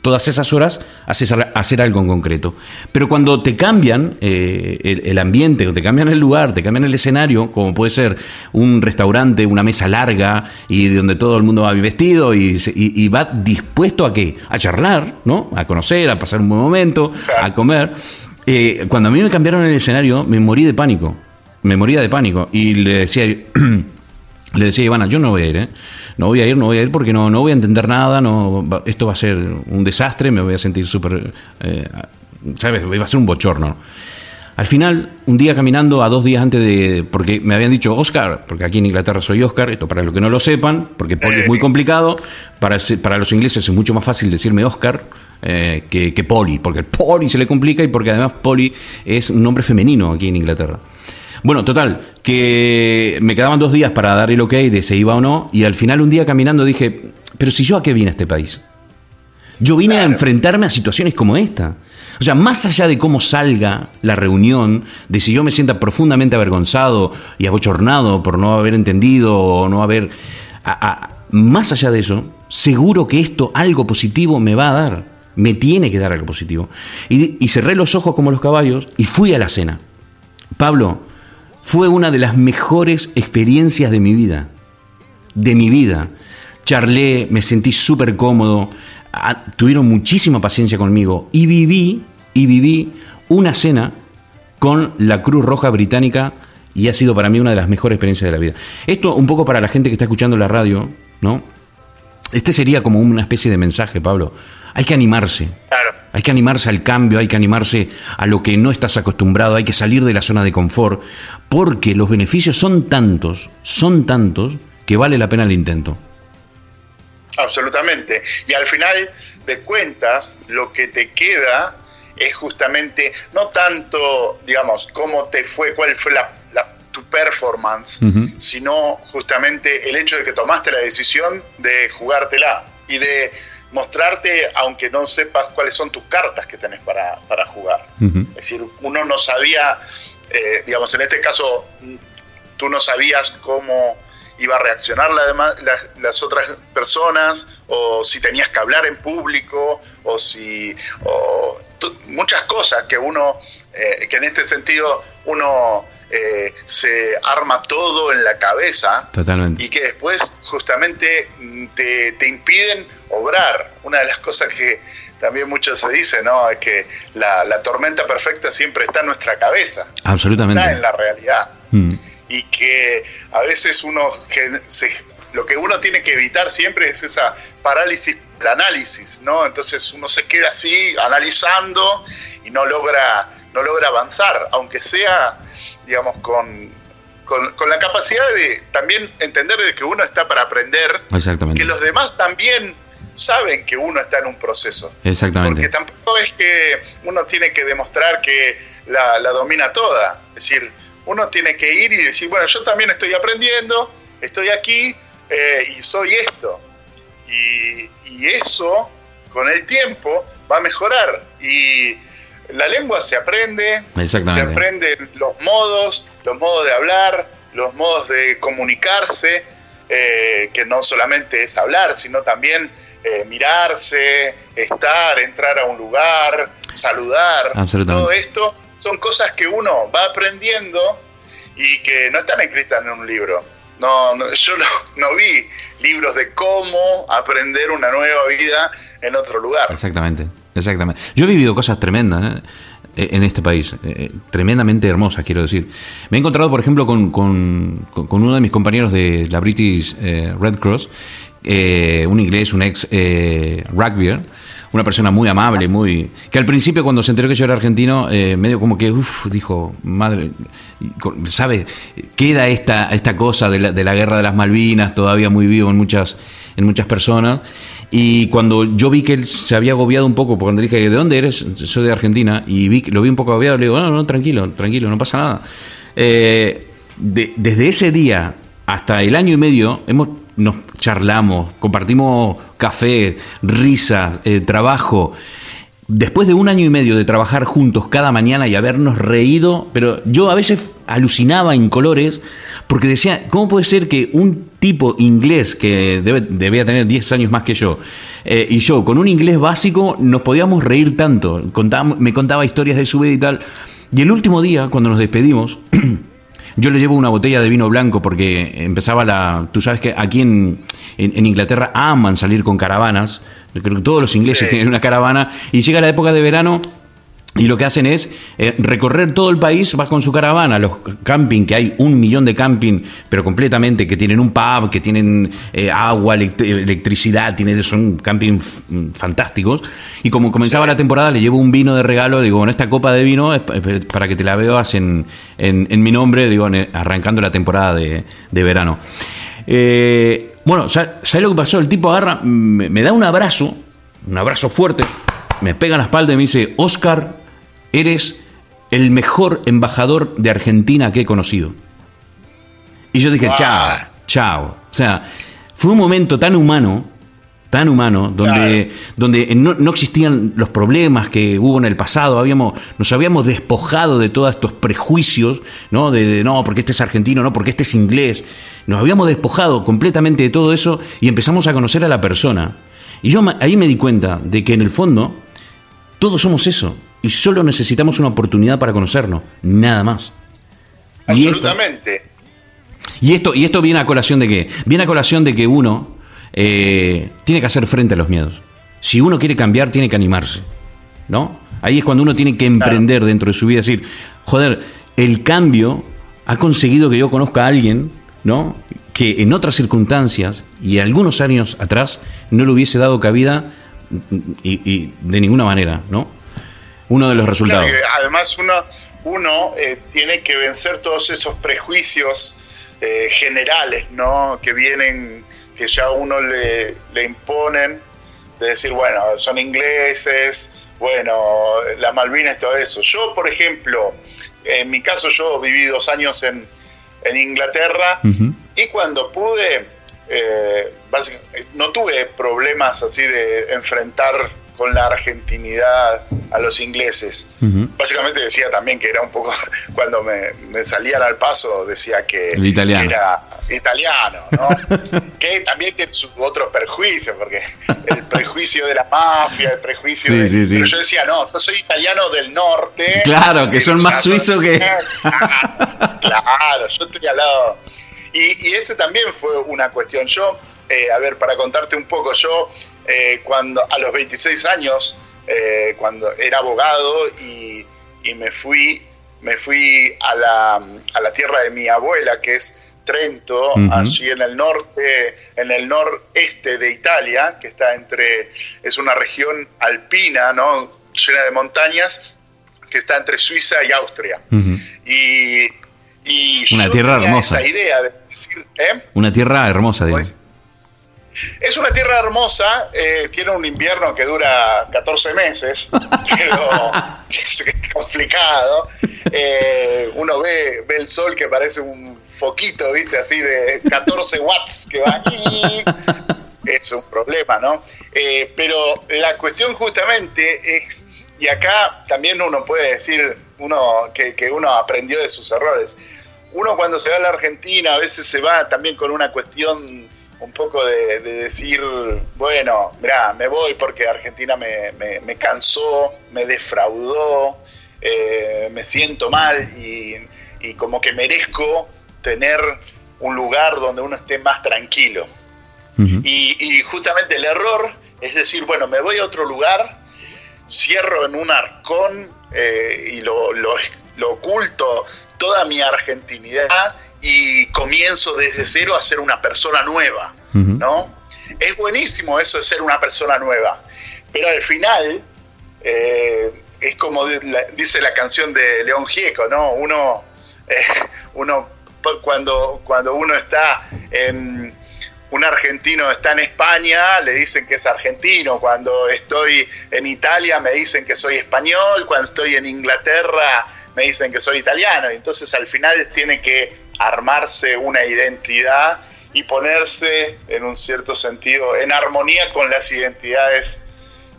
todas esas horas a hacer, algo en concreto. Pero cuando te cambian eh, el, ambiente, o te cambian el lugar, te cambian el escenario, como puede ser un restaurante, una mesa larga y donde todo el mundo va bien vestido y, va dispuesto a qué? A charlar, ¿no? A conocer, a pasar un buen momento, a comer. Eh, cuando a mí me cambiaron el escenario, me morí de pánico. Me moría de pánico. Y le decía, le decía a Ivana, yo no voy a ir, ¿eh? No voy a ir, no voy a ir porque no, no voy a entender nada, no, esto va a ser un desastre, me voy a sentir súper... Eh, ¿sabes? Iba a ser un bochorno. Al final, un día caminando a dos días antes de. Porque me habían dicho Oscar, porque aquí en Inglaterra soy Oscar, esto para los que no lo sepan, porque Poli es muy complicado. Para, para los ingleses es mucho más fácil decirme Oscar eh, que, que Poli, porque el Poli se le complica y porque además Poli es un nombre femenino aquí en Inglaterra. Bueno, total, que me quedaban dos días para dar el ok de se iba o no, y al final un día caminando dije, pero si yo a qué vine a este país? Yo vine a enfrentarme a situaciones como esta. O sea, más allá de cómo salga la reunión, de si yo me sienta profundamente avergonzado y abochornado por no haber entendido o no haber... más allá de eso, seguro que esto algo positivo me va a dar. Me tiene que dar algo positivo. Y, y cerré los ojos como los caballos y fui a la cena. Pablo, fue una de las mejores experiencias de mi vida. De mi vida. Charlé, me sentí súper cómodo, tuvieron muchísima paciencia conmigo y viví, y viví una cena con la Cruz Roja Británica y ha sido para mí una de las mejores experiencias de la vida. Esto un poco para la gente que está escuchando la radio, ¿no? Este sería como una especie de mensaje, Pablo. Hay que animarse. Hay que animarse al cambio, hay que animarse a lo que no estás acostumbrado, hay que salir de la zona de confort, porque los beneficios son tantos, son tantos, que vale la pena el intento. Absolutamente. Y al final de cuentas, lo que te queda es justamente no tanto, digamos, cómo te fue, cuál fue la, tu performance, sino justamente el hecho de que tomaste la decisión de jugártela y de mostrarte, aunque no sepas cuáles son tus cartas que tenés para, para jugar. Es decir, uno no sabía, eh, digamos, en este caso, tú no sabías cómo iba a reaccionar la las otras personas, o si tenías que hablar en público, o si o muchas cosas que uno, eh, que en este sentido uno eh, se arma todo en la cabeza y que después justamente te, te, impiden obrar. Una de las cosas que también mucho se dice, ¿no? Es que la, tormenta perfecta siempre está en nuestra cabeza. Absolutamente. Está en la realidad. Mm y que a veces uno lo que uno tiene que evitar siempre es esa parálisis del análisis, ¿no? Entonces uno se queda así analizando y no logra no logra avanzar, aunque sea, digamos, con, con, la capacidad de también entender de que uno está para aprender, que los demás también saben que uno está en un proceso. Exactamente. Porque tampoco es que uno tiene que demostrar que la, la domina toda. Es decir, uno tiene que ir y decir, bueno, yo también estoy aprendiendo, estoy aquí eh, y soy esto. Y, eso, con el tiempo, va a mejorar. Y la lengua se aprende, se aprenden los modos, los modos de hablar, los modos de comunicarse, eh, que no solamente es hablar, sino también eh, mirarse, estar, entrar a un lugar, saludar. Todo esto son cosas que uno va aprendiendo y que no están escritas en un libro. No, yo no, vi libros de cómo aprender una nueva vida en otro lugar. Exactamente, exactamente. Yo he vivido cosas tremendas ¿eh? en este país, eh, tremendamente hermosas, quiero decir. Me he encontrado, por ejemplo, con, con, uno de mis compañeros de la British eh, Red Cross, un inglés, un ex rugbyer, una persona muy amable, muy que al principio cuando se enteró que yo era argentino, eh, medio como que, uff, dijo, madre, ¿sabe? Queda esta, esta cosa de la, de la guerra de las Malvinas todavía muy vivo en muchas, en muchas personas. Y cuando yo vi que él se había agobiado un poco, porque le dije, ¿de dónde eres? Soy de Argentina. Y lo vi un poco agobiado, le digo, no, no, tranquilo, tranquilo, no pasa nada. Eh, desde ese día hasta el año y medio hemos nos charlamos, compartimos café, risa, eh, trabajo. Después de un año y medio de trabajar juntos cada mañana y habernos reído, pero yo a veces alucinaba en colores porque decía, ¿cómo puede ser que un tipo inglés que debe, debía tener 10 años más que yo eh, y yo con un inglés básico nos podíamos reír tanto? me contaba historias de su vida y tal. Y el último día, cuando nos despedimos, Yo le llevo una botella de vino blanco porque empezaba la... Tú sabes que aquí en, en, Inglaterra aman salir con caravanas. Creo que todos los ingleses tienen una caravana. Y llega la época de verano y lo que hacen es eh, recorrer todo el país, vas con su caravana, los camping, que hay un millón de camping, pero completamente, que tienen un pub, que tienen eh, agua, electricidad, tienen, son camping fantásticos. Y como comenzaba la temporada, le llevo un vino de regalo, digo, bueno, esta copa de vino es para que te la veas en, en, mi nombre, digo, arrancando la temporada de, verano. Eh, bueno, ¿sabes lo que pasó? El tipo agarra, me da un abrazo, un abrazo fuerte, me pega en la espalda y me dice, Oscar, eres el mejor embajador de Argentina que he conocido. Y yo dije, chao, chao. O sea, fue un momento tan humano, tan humano, donde, donde no, existían los problemas que hubo en el pasado, habíamos, nos habíamos despojado de todos estos prejuicios, ¿no? De, no, porque este es argentino, no, porque este es inglés. Nos habíamos despojado completamente de todo eso y empezamos a conocer a la persona. Y yo ahí me di cuenta de que en el fondo todos somos eso y solo necesitamos una oportunidad para conocernos, nada más. Absolutamente. Y esto, y esto, viene a colación de qué? Viene a colación de que uno eh, tiene que hacer frente a los miedos. Si uno quiere cambiar, tiene que animarse. ¿No? Ahí es cuando uno tiene que emprender dentro de su vida, decir, joder, el cambio ha conseguido que yo conozca a alguien, ¿no? Que en otras circunstancias y algunos años atrás no le hubiese dado cabida y de ninguna manera, ¿no? Uno de los resultados. además uno, uno eh, tiene que vencer todos esos prejuicios eh, generales, ¿no? Que vienen, que ya uno le, le imponen, de decir, bueno, son ingleses, bueno, las Malvinas, todo eso. Yo, por ejemplo, en mi caso yo viví dos años en, en Inglaterra y cuando pude, eh, no tuve problemas así de enfrentar con la argentinidad a los ingleses. Básicamente decía también que era un poco, cuando me, salían al paso, decía que era italiano, ¿no? que también tiene su otro perjuicio, porque el prejuicio de la mafia, el prejuicio de... Pero yo decía, no, yo soy italiano del norte. Claro, que son más suizos que... claro, yo estoy al lado... Y, y ese también fue una cuestión. Yo, eh, a ver, para contarte un poco, yo eh, cuando a los 26 años, eh, cuando era abogado y, me fui, me fui a la, a la, tierra de mi abuela, que es Trento, allí en el norte, en el noreste de Italia, que está entre, es una región alpina, ¿no? llena de montañas, que está entre Suiza y Austria. Y, una tierra hermosa. Esa idea de ¿eh? Una tierra hermosa, digamos. Es una tierra hermosa, eh, tiene un invierno que dura 14 meses, pero es complicado. Eh, uno ve, ve el sol que parece un foquito, ¿viste? Así de 14 watts que va aquí. Es un problema, ¿no? Eh, pero la cuestión justamente es, y acá también uno puede decir uno que, que uno aprendió de sus errores. Uno cuando se va a la Argentina a veces se va también con una cuestión un poco de, decir, bueno, mira, me voy porque Argentina me, me, cansó, me defraudó, eh, me siento mal y, como que merezco tener un lugar donde uno esté más tranquilo. y, justamente el error es decir, bueno, me voy a otro lugar, cierro en un arcón eh, y lo, lo, lo oculto toda mi argentinidad y comienzo desde cero a ser una persona nueva, ¿no? Es buenísimo eso de ser una persona nueva, pero al final eh, es como dice la canción de León Gieco, ¿no? Uno, eh, uno cuando, cuando uno está en un argentino está en España, le dicen que es argentino. Cuando estoy en Italia me dicen que soy español. Cuando estoy en Inglaterra me dicen que soy italiano. Entonces al final tiene que armarse una identidad y ponerse en un cierto sentido en armonía con las identidades,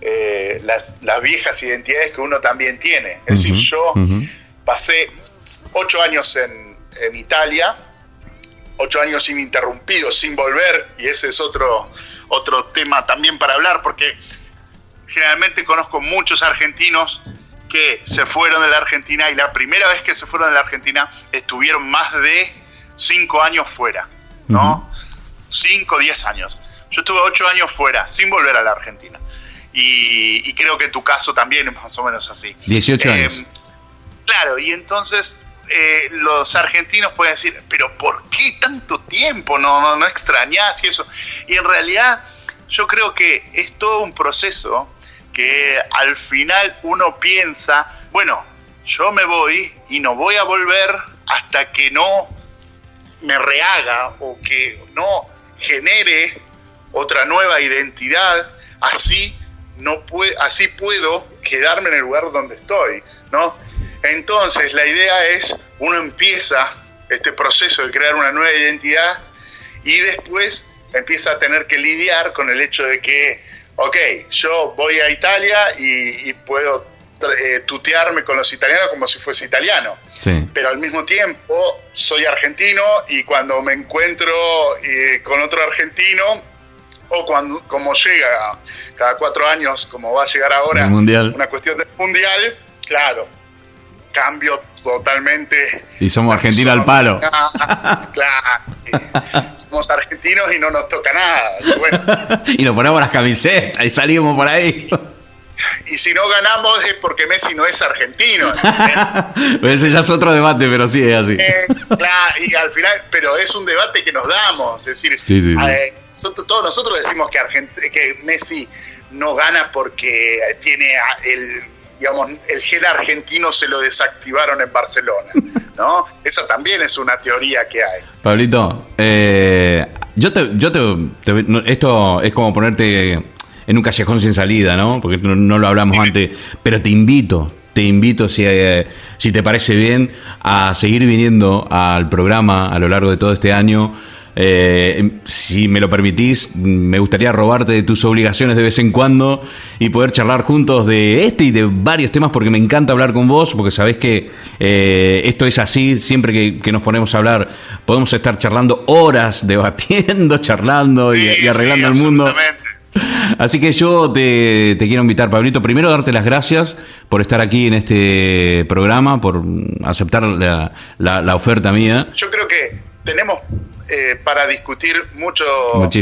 eh, las, viejas identidades que uno también tiene. Es decir, yo pasé ocho años en, en, Italia, ocho años ininterrumpidos, sin volver, y ese es otro, otro tema también para hablar, porque generalmente conozco muchos argentinos que se fueron de la Argentina y la primera vez que se fueron de la Argentina estuvieron más de cinco años fuera, ¿no? Cinco, diez años. Yo estuve ocho años fuera, sin volver a la Argentina. y, creo que tu caso también es más o menos así. 18 años. Eh, claro, y entonces eh, los argentinos pueden decir, pero ¿por qué tanto tiempo? No, no, no extrañás y eso. Y en realidad yo creo que es todo un proceso que al final uno piensa, bueno, yo me voy y no voy a volver hasta que no me rehaga o que no genere otra nueva identidad, así no así puedo quedarme en el lugar donde estoy, ¿no? Entonces la idea es uno empieza este proceso de crear una nueva identidad y después empieza a tener que lidiar con el hecho de que, ok, yo voy a Italia y, puedo eh, tutearme con los italianos como si fuese italiano. Pero al mismo tiempo soy argentino y cuando me encuentro eh, con otro argentino, o cuando como llega cada cuatro años, como va a llegar ahora, una cuestión de mundial, claro, cambio totalmente. Y somos Argentina al palo. claro. somos argentinos y no nos toca nada. Y, nos ponemos las camisetas y salimos por ahí. Y si no ganamos es porque Messi no es argentino. Ese ya es otro debate, pero sí es así. Eh, claro, y al final, pero es un debate que nos damos. Es decir, todos nosotros decimos que, que Messi no gana porque tiene el digamos, el gen argentino se lo desactivaron en Barcelona, ¿no? Esa también es una teoría que hay. Pablito, eh, yo te, yo te, esto es como ponerte en un callejón sin salida, ¿no? Porque no, lo hablamos antes, pero te invito, te invito, si, eh, si te parece bien, a seguir viniendo al programa a lo largo de todo este año eh, si me lo permitís, me gustaría robarte de tus obligaciones de vez en cuando y poder charlar juntos de este y de varios temas porque me encanta hablar con vos, porque sabés que eh, esto es así, siempre que, nos ponemos a hablar podemos estar charlando horas, debatiendo, charlando y, arreglando el mundo. Así que yo te, quiero invitar, Pablito, primero darte las gracias por estar aquí en este programa, por aceptar la, la oferta mía. Yo creo que tenemos eh, para discutir mucho,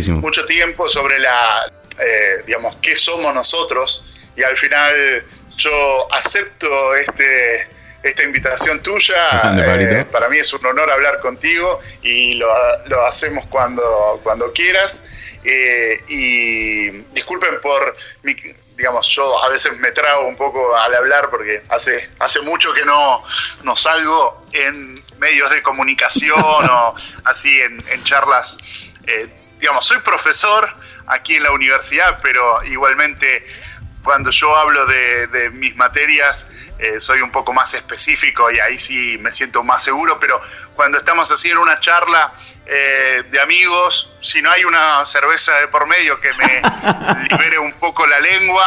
mucho tiempo sobre la, eh, digamos, qué somos nosotros y al final yo acepto este, esta invitación tuya. Eh, para mí es un honor hablar contigo y lo, lo hacemos cuando, cuando quieras. y disculpen por mi, digamos, yo a veces me trago un poco al hablar porque hace, hace mucho que no, no salgo en medios de comunicación o así en, charlas. Eh, digamos, soy profesor aquí en la universidad, pero igualmente cuando yo hablo de, mis materias eh, soy un poco más específico y ahí sí me siento más seguro, pero cuando estamos haciendo una charla eh, de amigos, si no hay una cerveza de por medio que me libere un poco la lengua,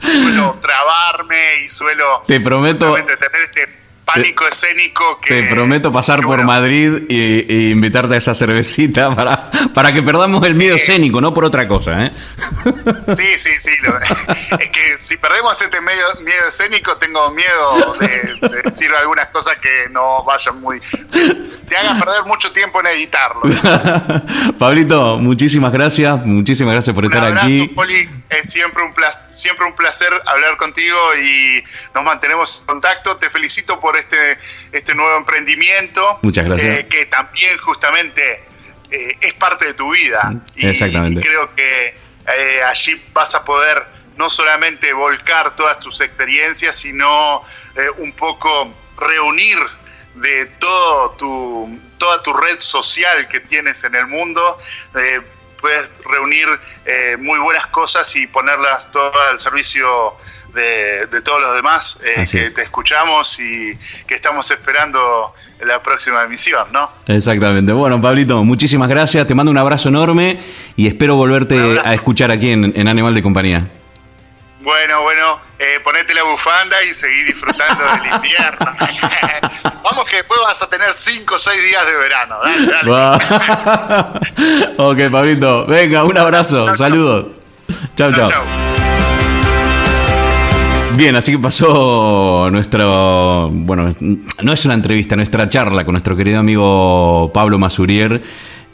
suelo trabarme y suelo te prometo tener este pánico escénico que... Te prometo pasar por Madrid y, invitarte a esa cervecita para, para que perdamos el miedo escénico, no por otra cosa, ¿eh? Sí, sí, sí. es que si perdemos este medio, miedo escénico, tengo miedo de, decir algunas cosas que no vayan muy... Te hagan perder mucho tiempo en editarlo. Pablito, muchísimas gracias, muchísimas gracias por estar aquí. Poli, es siempre un placer siempre un placer hablar contigo y nos mantenemos en contacto. Te felicito por este, este nuevo emprendimiento. Muchas gracias. Eh, que también justamente eh, es parte de tu vida. Y, Exactamente. creo que eh, allí vas a poder no solamente volcar todas tus experiencias, sino un poco reunir de todo tu, toda tu red social que tienes en el mundo puedes reunir eh, muy buenas cosas y ponerlas todo al servicio de, todos los demás eh, que te escuchamos y que estamos esperando la próxima emisión, ¿no? Exactamente. Bueno, Pablito, muchísimas gracias, te mando un abrazo enorme y espero volverte a escuchar aquí en Animal de Compañía. Bueno, bueno, eh, ponete la bufanda y seguí disfrutando del invierno. Vamos que después vas a tener 5 o 6 días de verano. Dale, ok, Pablito. Venga, un abrazo. Saludos. Chao, chao. Bien, así que pasó nuestro, bueno, no es una entrevista, nuestra charla con nuestro querido amigo Pablo Masurier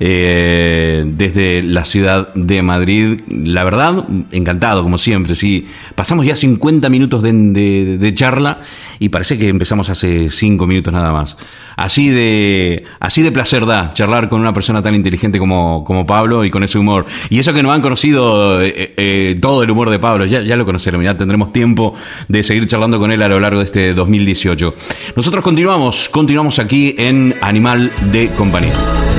eh, desde la ciudad de Madrid. La verdad, encantado, como siempre. Sí, pasamos ya 50 minutos de, charla y parece que empezamos hace 5 minutos nada más. Así de, así de placer da charlar con una persona tan inteligente como, como Pablo y con ese humor. Y eso que no han conocido eh, eh, todo el humor de Pablo, ya, ya lo conoceremos, ya tendremos tiempo de seguir charlando con él a lo largo de este 2018. Nosotros continuamos, continuamos aquí en Animal de Compañía.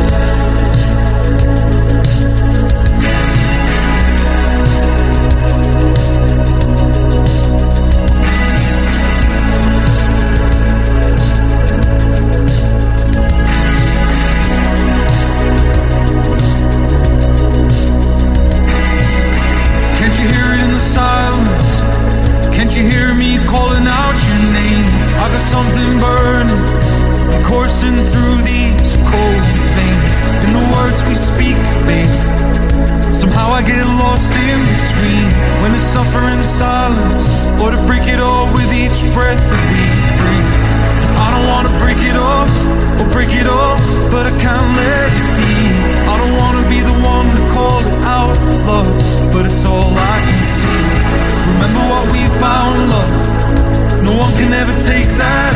never take that.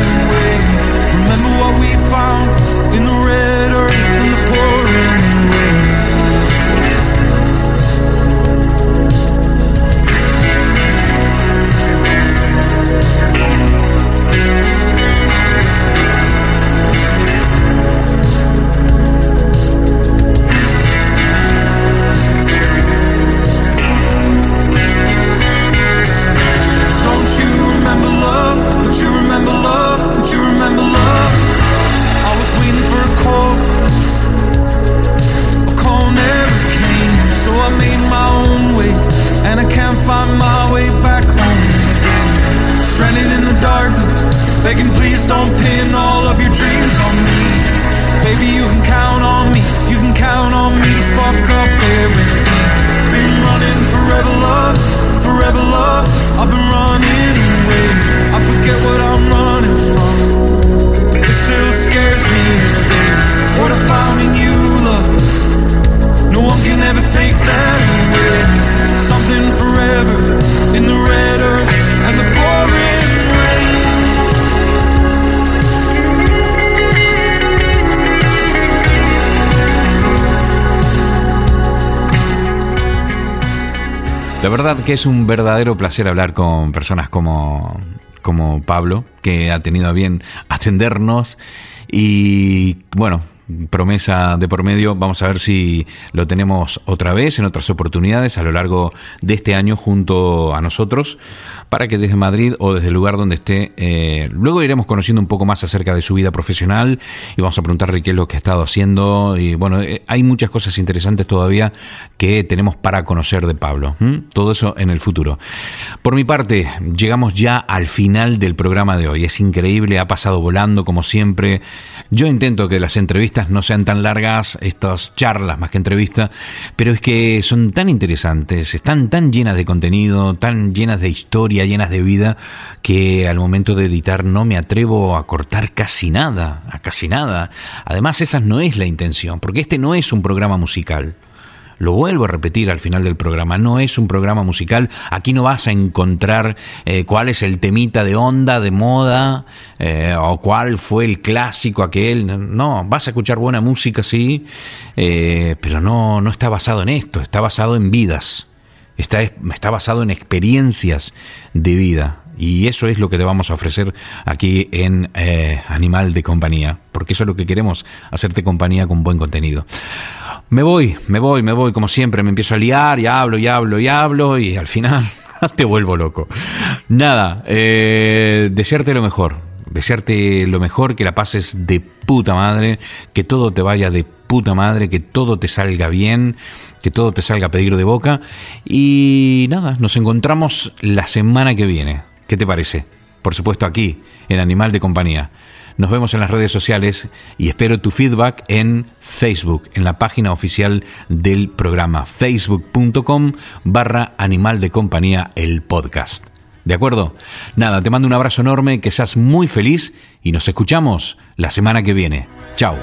Verdad que es un verdadero placer hablar con personas como, como Pablo, que ha tenido a bien atendernos y bueno, promesa de por medio. Vamos a ver si lo tenemos otra vez en otras oportunidades a lo largo de este año junto a nosotros para que desde Madrid o desde el lugar donde esté, eh, luego iremos conociendo un poco más acerca de su vida profesional y vamos a preguntarle qué es lo que ha estado haciendo. Y bueno, eh, hay muchas cosas interesantes todavía que tenemos para conocer de Pablo. Todo eso en el futuro. Por mi parte, llegamos ya al final del programa de hoy. Es increíble, ha pasado volando como siempre. Yo intento que las entrevistas no sean tan largas, estas charlas más que entrevistas, pero es que son tan interesantes, están tan llenas de contenido, tan llenas de historia, llenas de vida, que al momento de editar no me atrevo a cortar casi nada, a casi nada. Además, esa no es la intención, porque este no es un programa musical. Lo vuelvo a repetir al final del programa, no es un programa musical, aquí no vas a encontrar eh, cuál es el temita de onda, de moda, eh, o cuál fue el clásico aquel, no, vas a escuchar buena música, sí, eh, pero no, no está basado en esto, está basado en vidas, está, está basado en experiencias de vida. Y eso es lo que te vamos a ofrecer aquí en Animal de Compañía, porque eso es lo que queremos, hacerte compañía con buen contenido. Me voy, me voy, me voy, como siempre, me empiezo a liar y hablo y hablo y hablo y al final te vuelvo loco. Nada, eh, desearte lo mejor, desearte lo mejor, que la pases de puta madre, que todo te vaya de puta madre, que todo te salga bien, que todo te salga a pedir de boca y nada, nos encontramos la semana que viene. ¿Qué te parece? Por supuesto aquí, en Animal de Compañía. Nos vemos en las redes sociales y espero tu feedback en Facebook, en la página oficial del programa, facebook.com barra animal de compañía, el podcast. ¿De acuerdo? Nada, te mando un abrazo enorme, que seas muy feliz y nos escuchamos la semana que viene. Chao.